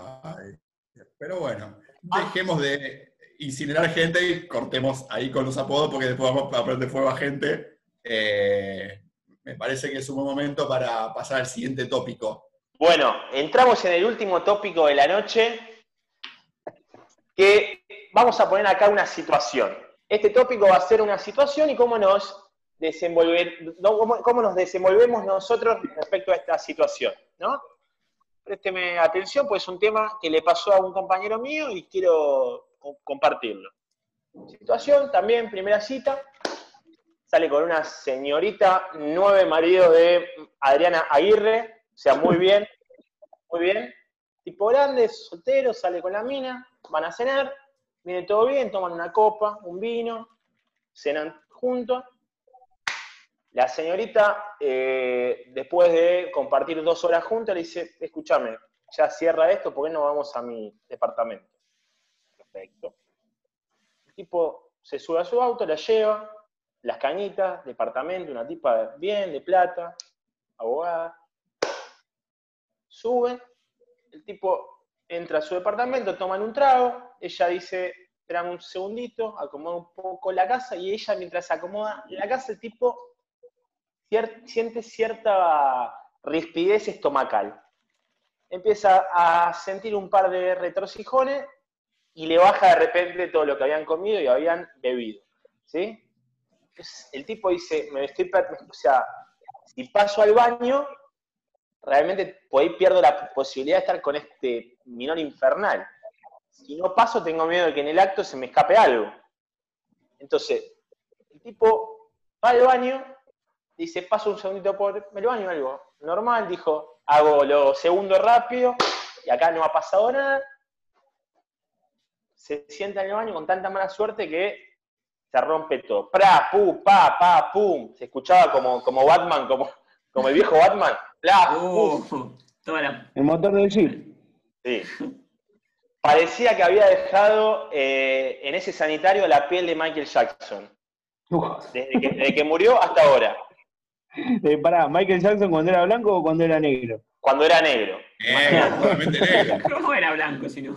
[SPEAKER 2] pero bueno, dejemos de incinerar gente y cortemos ahí con los apodos porque después vamos a prender fuego a gente. Eh, me parece que es un buen momento para pasar al siguiente tópico.
[SPEAKER 1] Bueno, entramos en el último tópico de la noche, que vamos a poner acá una situación. Este tópico va a ser una situación y cómo nos, cómo, nos desenvolvemos nosotros respecto a esta situación, ¿no? Présteme atención, pues es un tema que le pasó a un compañero mío y quiero compartirlo. Situación también, primera cita, sale con una señorita, nueve marido de Adriana Aguirre, o sea, muy bien, muy bien, tipo grande, soltero, sale con la mina, van a cenar, viene todo bien, toman una copa, un vino, cenan juntos. La señorita, eh, después de compartir dos horas juntas, le dice, escúchame, ya cierra esto, porque no vamos a mi departamento? Perfecto. El tipo se sube a su auto, la lleva, las cañitas, departamento, una tipa bien, de plata, abogada. Sube, el tipo entra a su departamento, toman un trago, ella dice, esperan un segundito, acomoda un poco la casa y ella mientras acomoda la casa, el tipo siente cierta rispidez estomacal. Empieza a sentir un par de retrocijones y le baja de repente todo lo que habían comido y habían bebido. ¿sí? El tipo dice, me estoy, o sea, si paso al baño, realmente por ahí pierdo la posibilidad de estar con este minor infernal. Si no paso, tengo miedo de que en el acto se me escape algo. Entonces, el tipo va al baño, dice, paso un segundito por el baño, algo normal, dijo, hago lo segundo rápido, y acá no ha pasado nada. Se sienta en el baño con tanta mala suerte que se rompe todo. Pra, pu, pa, pa, pum. Se escuchaba como, como Batman, como, como el viejo Batman. Uh,
[SPEAKER 6] el motor del jeep.
[SPEAKER 1] Sí. Parecía que había dejado eh, en ese sanitario la piel de Michael Jackson. Desde que, murió hasta ahora.
[SPEAKER 6] Eh, pará, ¿Michael Jackson cuando era blanco o cuando era negro?
[SPEAKER 1] Cuando era negro.
[SPEAKER 3] Eh, <laughs> ¿Cómo era blanco si no?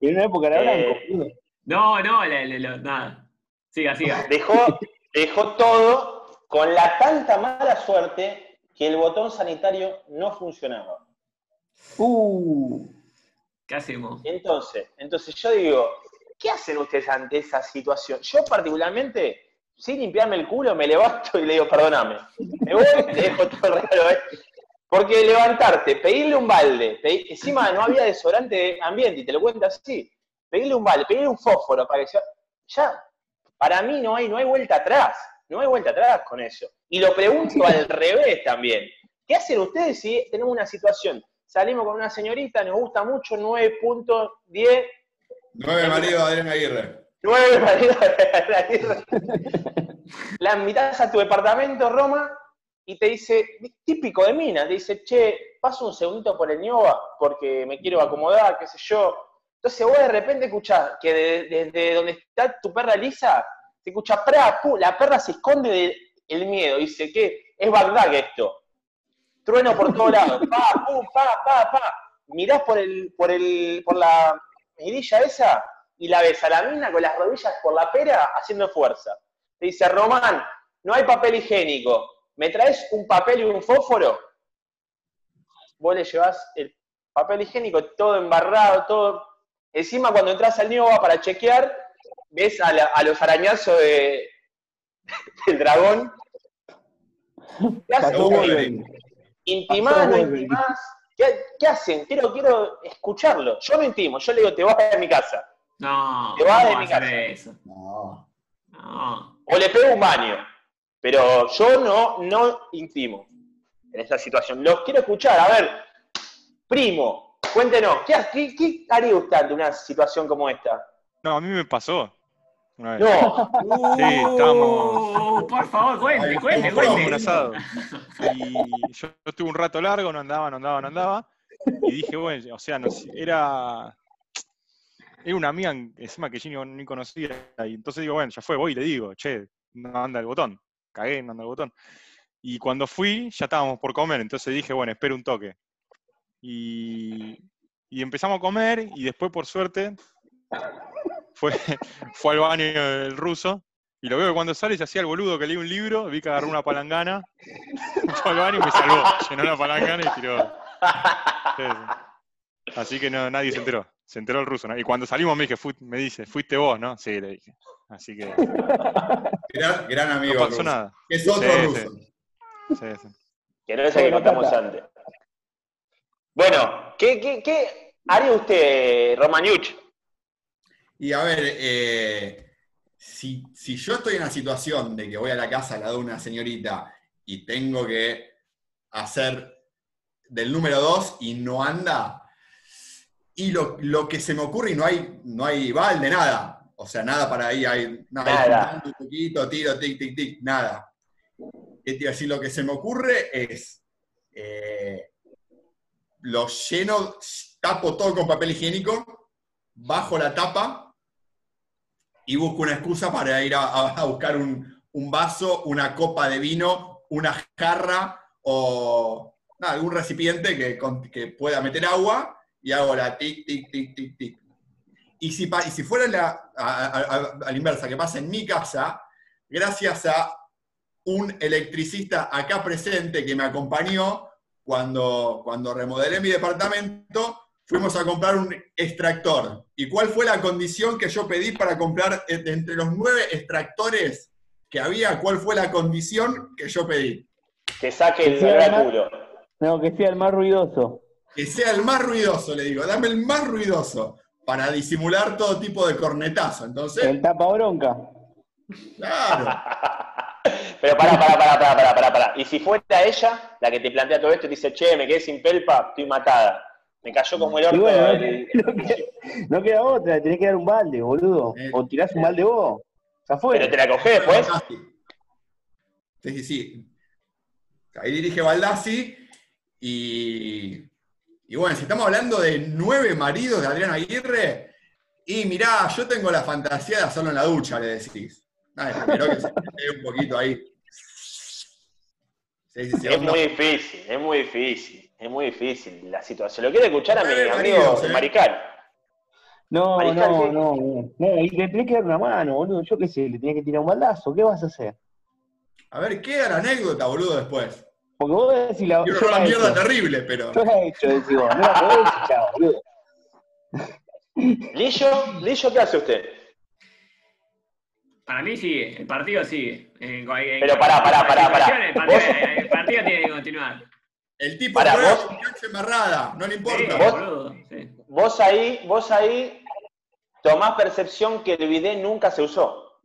[SPEAKER 6] En una época era blanco.
[SPEAKER 3] No, no, nada. Siga, siga.
[SPEAKER 1] Dejó, dejó todo con la tanta mala suerte que el botón sanitario no funcionaba.
[SPEAKER 3] Uh, ¿Qué hacemos?
[SPEAKER 1] Entonces, entonces yo digo, ¿qué hacen ustedes ante esa situación? Yo particularmente, sin limpiarme el culo, me levanto y le digo, perdóname. Me voy, le dejo todo el regalo. ¿eh? Porque levantarte, pedirle un balde, encima no había desodorante de ambiente, y te lo cuento así, pedirle un balde, pedirle un fósforo para que sea, ya, para mí no hay, no hay vuelta atrás. No hay vuelta atrás con eso. Y lo pregunto al <laughs> revés también. ¿Qué hacen ustedes si tenemos una situación? Salimos con una señorita, nos gusta mucho, 9.10.
[SPEAKER 2] 9 maridos de Adrián Aguirre.
[SPEAKER 1] 9 <laughs> maridos de Aguirre. La invitas a tu departamento, Roma, y te dice, típico de mina, te dice, che, paso un segundito por el ñoba porque me quiero acomodar, qué sé yo. Entonces vos de repente escuchás que desde donde está tu perra Lisa, se escucha, pra, la perra se esconde del miedo, dice que es Bagdad esto. Trueno por todos lados, <laughs> pa, pum, pa, pa, pa. Mirás por el, por el, por la mirilla esa y la ves a la mina con las rodillas por la pera haciendo fuerza. Te dice, Román, no hay papel higiénico, ¿me traes un papel y un fósforo? Vos le llevas el papel higiénico todo embarrado, todo. Encima cuando entras al va para chequear, ves a, los arañazos de, <laughs> del dragón. ¿Qué hacen? ¿Intimás, no intimás? ¿Qué, hacen? Quiero, quiero escucharlo. Yo no intimo, yo le digo, te vas a mi casa.
[SPEAKER 3] No,
[SPEAKER 1] Te vas de
[SPEAKER 3] ¿cómo
[SPEAKER 1] mi
[SPEAKER 3] a
[SPEAKER 1] casa.
[SPEAKER 3] eso?
[SPEAKER 2] No.
[SPEAKER 3] No.
[SPEAKER 1] O le pego un baño. Pero yo no, no intimo en esta situación. Los quiero escuchar. A ver, primo, cuéntenos, ¿qué, qué, qué haría usted ante una situación como esta?
[SPEAKER 5] No, a mí me pasó una vez.
[SPEAKER 1] No,
[SPEAKER 5] Sí, estábamos-
[SPEAKER 3] Uh, por favor, cuente, cuente,
[SPEAKER 2] ¿cómo fue?
[SPEAKER 5] un
[SPEAKER 3] cuente.
[SPEAKER 5] asado. Y yo estuve un rato largo, no andaba, no andaba, no andaba. Y dije, bueno, o sea, no era. Era una amiga encima que yo ni, ni conocía. Y entonces digo, bueno, ya fue, voy y le digo, che, no anda el botón. Cagué, no anda el botón. Y cuando fui, ya estábamos por comer. Entonces dije, bueno, espero un toque. Y, y empezamos a comer. Y después, por suerte, fue, <laughs> fue al baño el ruso. Y lo veo que cuando sale se hacía el boludo que leí un libro, vi que agarró una palangana, <laughs> fue al baño y me salvó. Llenó la palangana y tiró. Sí, sí. Así que no, nadie se enteró. Se enteró el ruso, ¿no? Y cuando salimos me dije, "Fui- me dice, ¿fuiste vos, no? Sí, le dije. Así que
[SPEAKER 2] Gran, gran amigo.
[SPEAKER 5] no pasó
[SPEAKER 2] ruso.
[SPEAKER 5] nada.
[SPEAKER 2] Es otro
[SPEAKER 5] Sí,
[SPEAKER 2] ruso.
[SPEAKER 5] Sí, sí.
[SPEAKER 1] que no es el que contamos antes. Bueno, ¿qué, qué, qué haría usted, Romaniuch?
[SPEAKER 2] Y a ver, eh, si, si yo estoy en la situación de que voy a la casa a la de una señorita y tengo que hacer del número dos y no anda, y lo, lo que se me ocurre, y no hay, no hay balde, nada. O sea, nada para ahí, hay nada,
[SPEAKER 1] Nada.
[SPEAKER 2] un poquito, tiro, tic, tic, tic, nada. ¿Qué te iba a decir? Lo que se me ocurre es eh, lo lleno, tapo todo con papel higiénico, bajo la tapa y busco una excusa para ir a, buscar un, vaso, una copa de vino, una jarra o algún recipiente que, pueda meter agua y hago la tic, tic, tic, tic, tic. Y si, y si fuera la, a la inversa, que pasa en mi casa, gracias a un electricista acá presente que me acompañó cuando, cuando remodelé mi departamento, fuimos a comprar un extractor. ¿Y cuál fue la condición que yo pedí para comprar eh, entre los nueve extractores que había? ¿Cuál fue la condición que yo pedí?
[SPEAKER 1] Que saque el
[SPEAKER 6] Sí,
[SPEAKER 1] olor a
[SPEAKER 6] además-
[SPEAKER 1] culo.
[SPEAKER 6] No, que sea el más ruidoso.
[SPEAKER 2] Que sea el más ruidoso, le digo, dame el más ruidoso para disimular todo tipo de cornetazo. Entonces,
[SPEAKER 6] El tapa bronca.
[SPEAKER 2] claro. <laughs>
[SPEAKER 1] Pero pará, pará, pará, pará, pará, pará, pará. Y si fuera ella la que te plantea todo esto y te dice, che, me quedé sin pelpa, estoy matada. Me cayó como el orto.
[SPEAKER 6] bueno,
[SPEAKER 1] el-
[SPEAKER 6] no, queda, no queda otra, tenés que dar un balde, boludo.
[SPEAKER 2] Eh.
[SPEAKER 6] O tirás un balde vos. Ya fue.
[SPEAKER 1] Pero te la cogés después.
[SPEAKER 2] Sí, sí, sí. Ahí dirige Baldassi y, y bueno, si estamos hablando de nueve maridos de Adrián Aguirre, y mirá, yo tengo la fantasía de hacerlo en la ducha, le decís. Nada, primero que se pegue un poquito ahí. Sí, sí, sí,
[SPEAKER 1] Es
[SPEAKER 2] onda.
[SPEAKER 1] muy difícil, es muy difícil, es muy difícil la situación. Lo quiero escuchar a mi
[SPEAKER 2] Nueve
[SPEAKER 1] amigo
[SPEAKER 2] maridos, eh.
[SPEAKER 1] Marical.
[SPEAKER 6] No, no, no, no. Y le tenés que dar una mano, boludo. Yo qué sé, le tenés que tirar un baldazo. ¿Qué vas a hacer?
[SPEAKER 2] A ver, queda la anécdota, boludo, después.
[SPEAKER 6] Porque vos decís la.
[SPEAKER 2] Y
[SPEAKER 6] yo
[SPEAKER 2] una mierda
[SPEAKER 6] hecho.
[SPEAKER 2] terrible, pero.
[SPEAKER 6] Yo la he hecho, decís vos. No la podés decir, chao, boludo.
[SPEAKER 1] Lillo, Lillo, ¿qué hace usted?
[SPEAKER 3] Para mí sigue, el partido sigue. En- en-
[SPEAKER 1] Pero pará, pará, pará, pará.
[SPEAKER 3] El partido,
[SPEAKER 1] Vos-
[SPEAKER 3] el partido tiene que continuar.
[SPEAKER 2] El tipo
[SPEAKER 1] Pará,
[SPEAKER 2] juega
[SPEAKER 1] vos-
[SPEAKER 2] con cancha embarrada, no le
[SPEAKER 3] Sí,
[SPEAKER 2] importa.
[SPEAKER 1] vos-
[SPEAKER 3] boludo, sí.
[SPEAKER 1] Vos ahí, vos ahí tomás percepción que el bidet nunca se usó.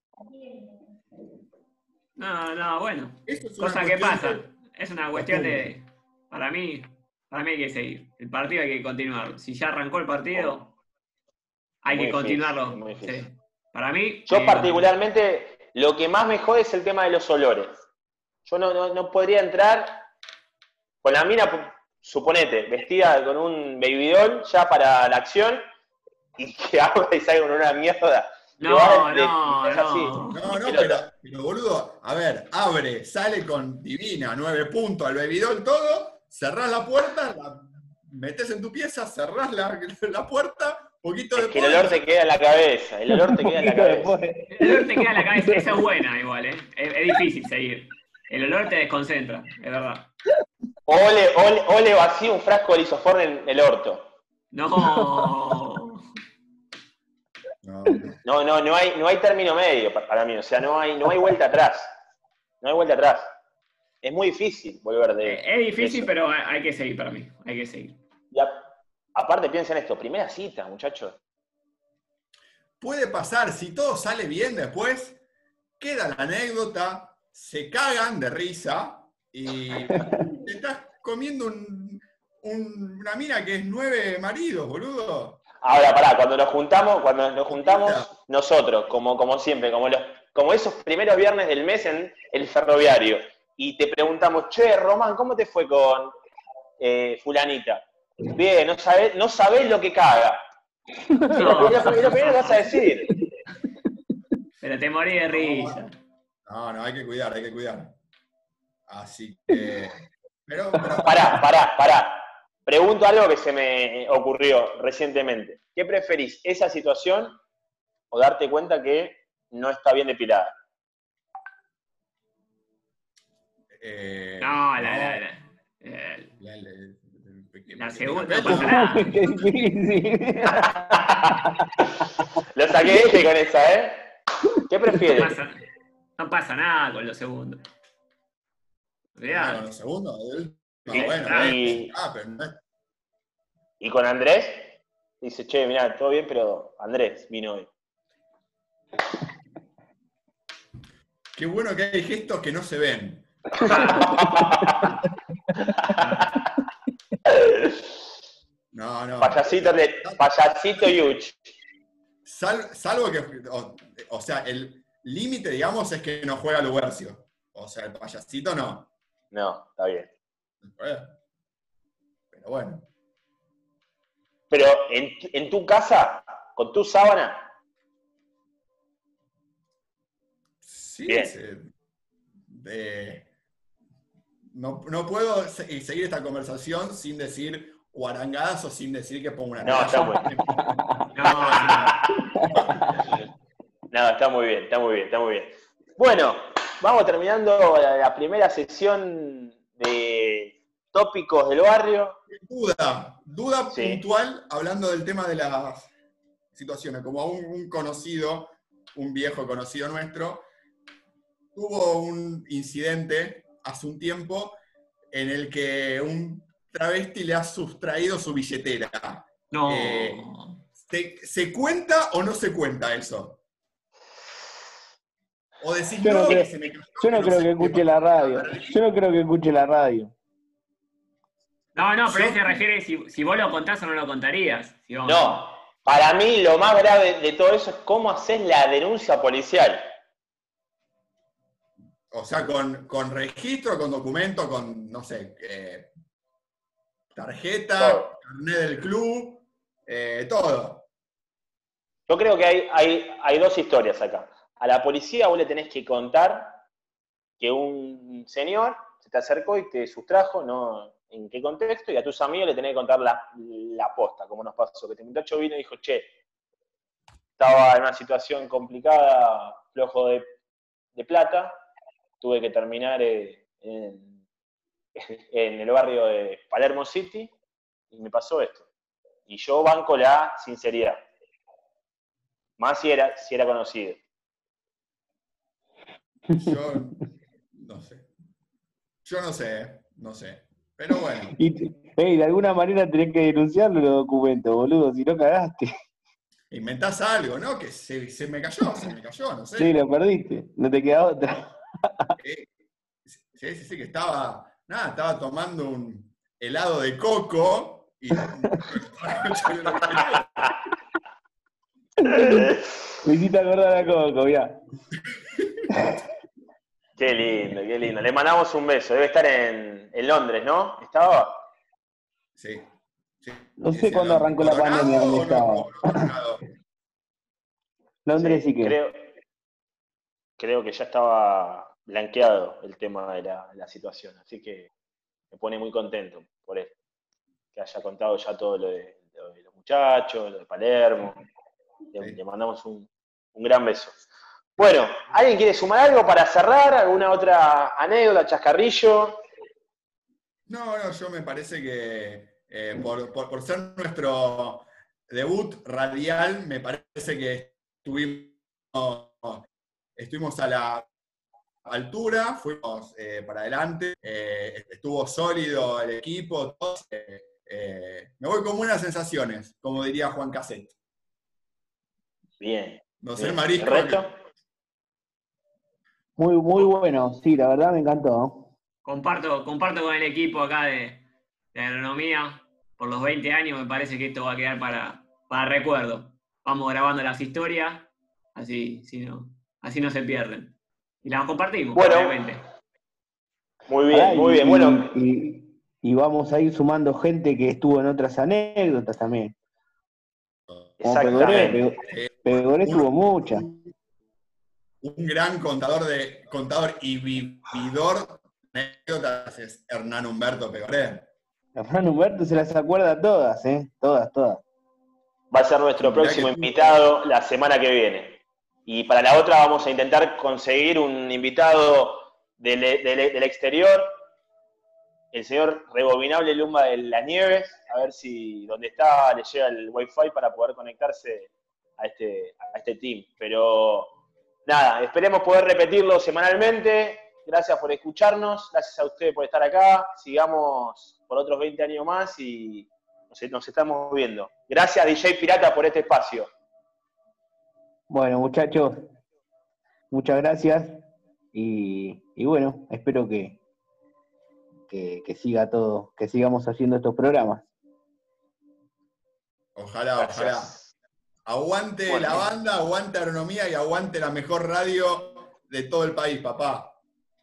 [SPEAKER 3] No, no, bueno.
[SPEAKER 2] Eso es una
[SPEAKER 3] Cosa que pasa.
[SPEAKER 2] de-
[SPEAKER 3] Es una cuestión de. Para mí, para mí hay que seguir. El partido hay que continuarlo. Si ya arrancó el partido, hay
[SPEAKER 1] Muy
[SPEAKER 3] que
[SPEAKER 1] difícil,
[SPEAKER 3] continuarlo.
[SPEAKER 1] muy difícil.
[SPEAKER 3] Sí. Para mí.
[SPEAKER 1] Yo
[SPEAKER 3] eh,
[SPEAKER 1] particularmente, lo que más me jode es el tema de los olores. Yo no, no, no podría entrar con la mina, suponete, vestida con un baby doll ya para la acción y <laughs> que abra y salga con una mierda.
[SPEAKER 3] No,
[SPEAKER 1] de-
[SPEAKER 3] no,
[SPEAKER 1] es así.
[SPEAKER 3] no.
[SPEAKER 2] No, no, pero, pero boludo, a ver, abre, sale con divina, nueve puntos al bebidol, todo, cerrás la puerta, la metes en tu pieza, cerrás la, la puerta, poquito
[SPEAKER 1] Es
[SPEAKER 2] de
[SPEAKER 1] que el olor te queda en la cabeza, el olor te queda en la cabeza.
[SPEAKER 3] El olor te queda en la cabeza. Esa es buena, igual, ¿eh? Es, es difícil seguir. El olor te desconcentra, es verdad.
[SPEAKER 1] Ole, ole, ole vacío un frasco de lisoform en el orto.
[SPEAKER 3] No.
[SPEAKER 2] No, no.
[SPEAKER 1] No, hay, no hay término medio pa- para mí, o sea, no hay, no hay vuelta atrás. No hay vuelta atrás. Es muy difícil volver de.
[SPEAKER 3] Es difícil,
[SPEAKER 1] eso.
[SPEAKER 3] pero hay hay que seguir para mí. Hay que seguir.
[SPEAKER 1] Y a- aparte piensen esto, primera cita, muchachos.
[SPEAKER 2] puede pasar, si todo sale bien después, queda la anécdota, se cagan de risa y <laughs> te estás comiendo un- un- una mina que es nueve maridos, boludo.
[SPEAKER 1] Ahora, pará, cuando nos juntamos, cuando nos juntamos nosotros, como, como siempre, como, los, como esos primeros viernes del mes en el ferroviario, y te preguntamos, che, Román, ¿cómo te fue con eh, fulanita? Bien, no sabés, no sabés lo que caga. Es <laughs> lo, es primero que vas a decir.
[SPEAKER 3] Pero te morí de risa.
[SPEAKER 2] No, no, hay que cuidar, hay que cuidar. Así que. Pero, pero-
[SPEAKER 1] Pará, pará, pará. Pregunto algo que se me ocurrió recientemente. ¿Qué preferís, esa situación o darte cuenta que no está bien depilada?
[SPEAKER 2] eh,
[SPEAKER 3] No, la, la, la,
[SPEAKER 2] la- la-
[SPEAKER 3] La segunda, no pasa nada. <laughs>
[SPEAKER 6] Qué difícil. <laughs>
[SPEAKER 1] Lo saqué con esa, ¿eh? ¿Qué
[SPEAKER 3] no,
[SPEAKER 1] prefieres?
[SPEAKER 3] pasa, no pasa nada con los segundos.
[SPEAKER 2] Ah, con los segundos. eh. No,
[SPEAKER 1] Y-
[SPEAKER 2] bueno,
[SPEAKER 1] y-.
[SPEAKER 2] Ah, pero no es.
[SPEAKER 1] ¿Y con Andrés? Dice, che, mira, todo bien, pero Andrés vino hoy.
[SPEAKER 2] Qué bueno que hay gestos que no se ven. <laughs> No, no.
[SPEAKER 1] Payasito, de, payasito Yuch.
[SPEAKER 2] Sal- salvo que, o, o sea, el límite, digamos, es que no juega Lubercio. O sea, el payasito no.
[SPEAKER 1] No, está bien.
[SPEAKER 2] Pero bueno.
[SPEAKER 1] Pero en, tu- en tu casa, con tu sábana,
[SPEAKER 2] Sí,
[SPEAKER 1] Bien.
[SPEAKER 2] se- de- no, no puedo se- seguir esta conversación sin decir guarangadas o sin decir que pongo una
[SPEAKER 1] No, está muy-
[SPEAKER 3] No,
[SPEAKER 1] No, está muy bien, está muy bien, está muy bien. Bueno, vamos terminando la, la primera sección de tópicos del barrio.
[SPEAKER 2] Duda, duda
[SPEAKER 1] Sí.
[SPEAKER 2] puntual hablando del tema de las situaciones. Como un, un conocido, un viejo conocido nuestro, tuvo un incidente hace un tiempo en el que un travesti le ha sustraído su billetera.
[SPEAKER 3] no.
[SPEAKER 2] Eh, ¿Se, se cuenta o no se cuenta eso? O decís,
[SPEAKER 6] Yo no
[SPEAKER 2] no,
[SPEAKER 6] creo-
[SPEAKER 2] que se me cayó,
[SPEAKER 6] Yo no
[SPEAKER 2] no
[SPEAKER 6] creo que escuche la
[SPEAKER 2] pasó".
[SPEAKER 6] radio. Yo no creo que escuche la radio.
[SPEAKER 3] No, no, pero él se refiere si, si vos lo contás o no lo contarías. Si vos-
[SPEAKER 1] No, para mí lo más grave de todo eso es cómo haces la denuncia policial.
[SPEAKER 2] O sea, con, con registro, con documento, con, no sé, eh, tarjeta,
[SPEAKER 1] Todo.
[SPEAKER 2] carnet del club, eh, todo.
[SPEAKER 1] Yo creo que hay, hay, hay dos historias acá. A la policía vos le tenés que contar que un señor se te acercó y te sustrajo, no en qué contexto, y a tus amigos le tenés que contar la, la posta, como nos pasó, que este muchacho vino y dijo, che, estaba en una situación complicada, flojo de, de plata, tuve que terminar eh, en, <laughs> en el barrio de Palermo City y me pasó esto. Y yo banco la sinceridad. Más si era, si era conocido.
[SPEAKER 2] Yo no sé. Yo no sé, no sé. Pero bueno,
[SPEAKER 6] Y, de alguna manera tenés que denunciarlo los documentos, boludo, si no cagaste.
[SPEAKER 2] inventás algo, ¿no? Que se, se me cayó, se me cayó, no sé.
[SPEAKER 6] Sí, lo perdiste. No te queda otra.
[SPEAKER 2] Eh, Sí, sí, sí, que estaba, nada, estaba tomando un helado de coco y... <laughs> <laughs>
[SPEAKER 6] Me hiciste acordar a Coco, ya. <laughs>
[SPEAKER 1] Qué lindo, qué lindo. Le mandamos un beso. Debe estar en, en Londres, ¿no? ¿Estaba?
[SPEAKER 2] Sí. sí.
[SPEAKER 6] No sé
[SPEAKER 2] sí,
[SPEAKER 6] cuándo arrancó la
[SPEAKER 2] ¿Coronado
[SPEAKER 6] pandemia, dónde estaba. Londres sí que.
[SPEAKER 1] Creo, creo que ya estaba blanqueado el tema de la, la situación. Así que me pone muy contento por él. Que haya contado ya todo lo de, lo de los muchachos, lo de Palermo. Le,
[SPEAKER 2] Sí.
[SPEAKER 1] le mandamos un, un gran beso. Bueno, ¿alguien quiere sumar algo para cerrar? ¿Alguna otra anécdota, chascarrillo?
[SPEAKER 2] No, no, yo me parece que eh, por, por- por ser nuestro debut radial, me parece que estuvimos, estuvimos a la altura, fuimos eh, para adelante, eh, estuvo sólido el equipo, todos, eh, eh, me voy con buenas sensaciones, como diría Juan Cassette.
[SPEAKER 1] Bien.
[SPEAKER 2] No sé, marisco.
[SPEAKER 4] Muy, muy bueno, sí, la verdad me encantó.
[SPEAKER 3] Comparto, comparto con el equipo acá de, de agronomía. Por los 20 años me parece que esto va a quedar para, para recuerdo. Vamos grabando las historias, así, si no, así no se pierden. Y las compartimos,
[SPEAKER 1] Bueno.
[SPEAKER 3] obviamente.
[SPEAKER 1] Muy bien, muy
[SPEAKER 4] y-
[SPEAKER 1] bien. Bueno,
[SPEAKER 4] Y, y vamos a ir sumando gente que estuvo en otras anécdotas también.
[SPEAKER 1] Exactamente.
[SPEAKER 4] Pego- Pegoré tuvo muchas.
[SPEAKER 2] Un gran contador de contador y vividor de anécdotas es Hernán Humberto Pegoré.
[SPEAKER 4] Hernán Humberto se las acuerda todas, ¿eh? Todas, todas.
[SPEAKER 1] Va a ser nuestro próximo invitado la semana que viene. Y para la otra vamos a intentar conseguir un invitado del, del- exterior, el señor Rebobinable Lumba de las Nieves, a ver si donde está le llega el wifi para poder conectarse a este, a este team. Pero nada, esperemos poder repetirlo semanalmente. Gracias por escucharnos, gracias a ustedes por estar acá. Sigamos por otros 20 años más y nos, nos estamos viendo. Gracias DJ Pirata por este espacio.
[SPEAKER 4] Bueno, muchachos, muchas gracias. Y, y bueno, espero que, que, que siga todo, que sigamos haciendo estos programas.
[SPEAKER 2] Ojalá,
[SPEAKER 1] Gracias.
[SPEAKER 2] ojalá. Aguante
[SPEAKER 1] Bueno.
[SPEAKER 2] la banda, aguante agronomía y aguante la mejor radio de todo el país, papá.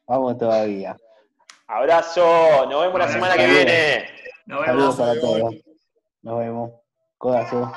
[SPEAKER 4] Vamos todavía.
[SPEAKER 1] Abrazo, nos vemos la semana que viene.
[SPEAKER 3] Nos vemos.
[SPEAKER 4] Saludos para todos. Nos vemos. Codazo.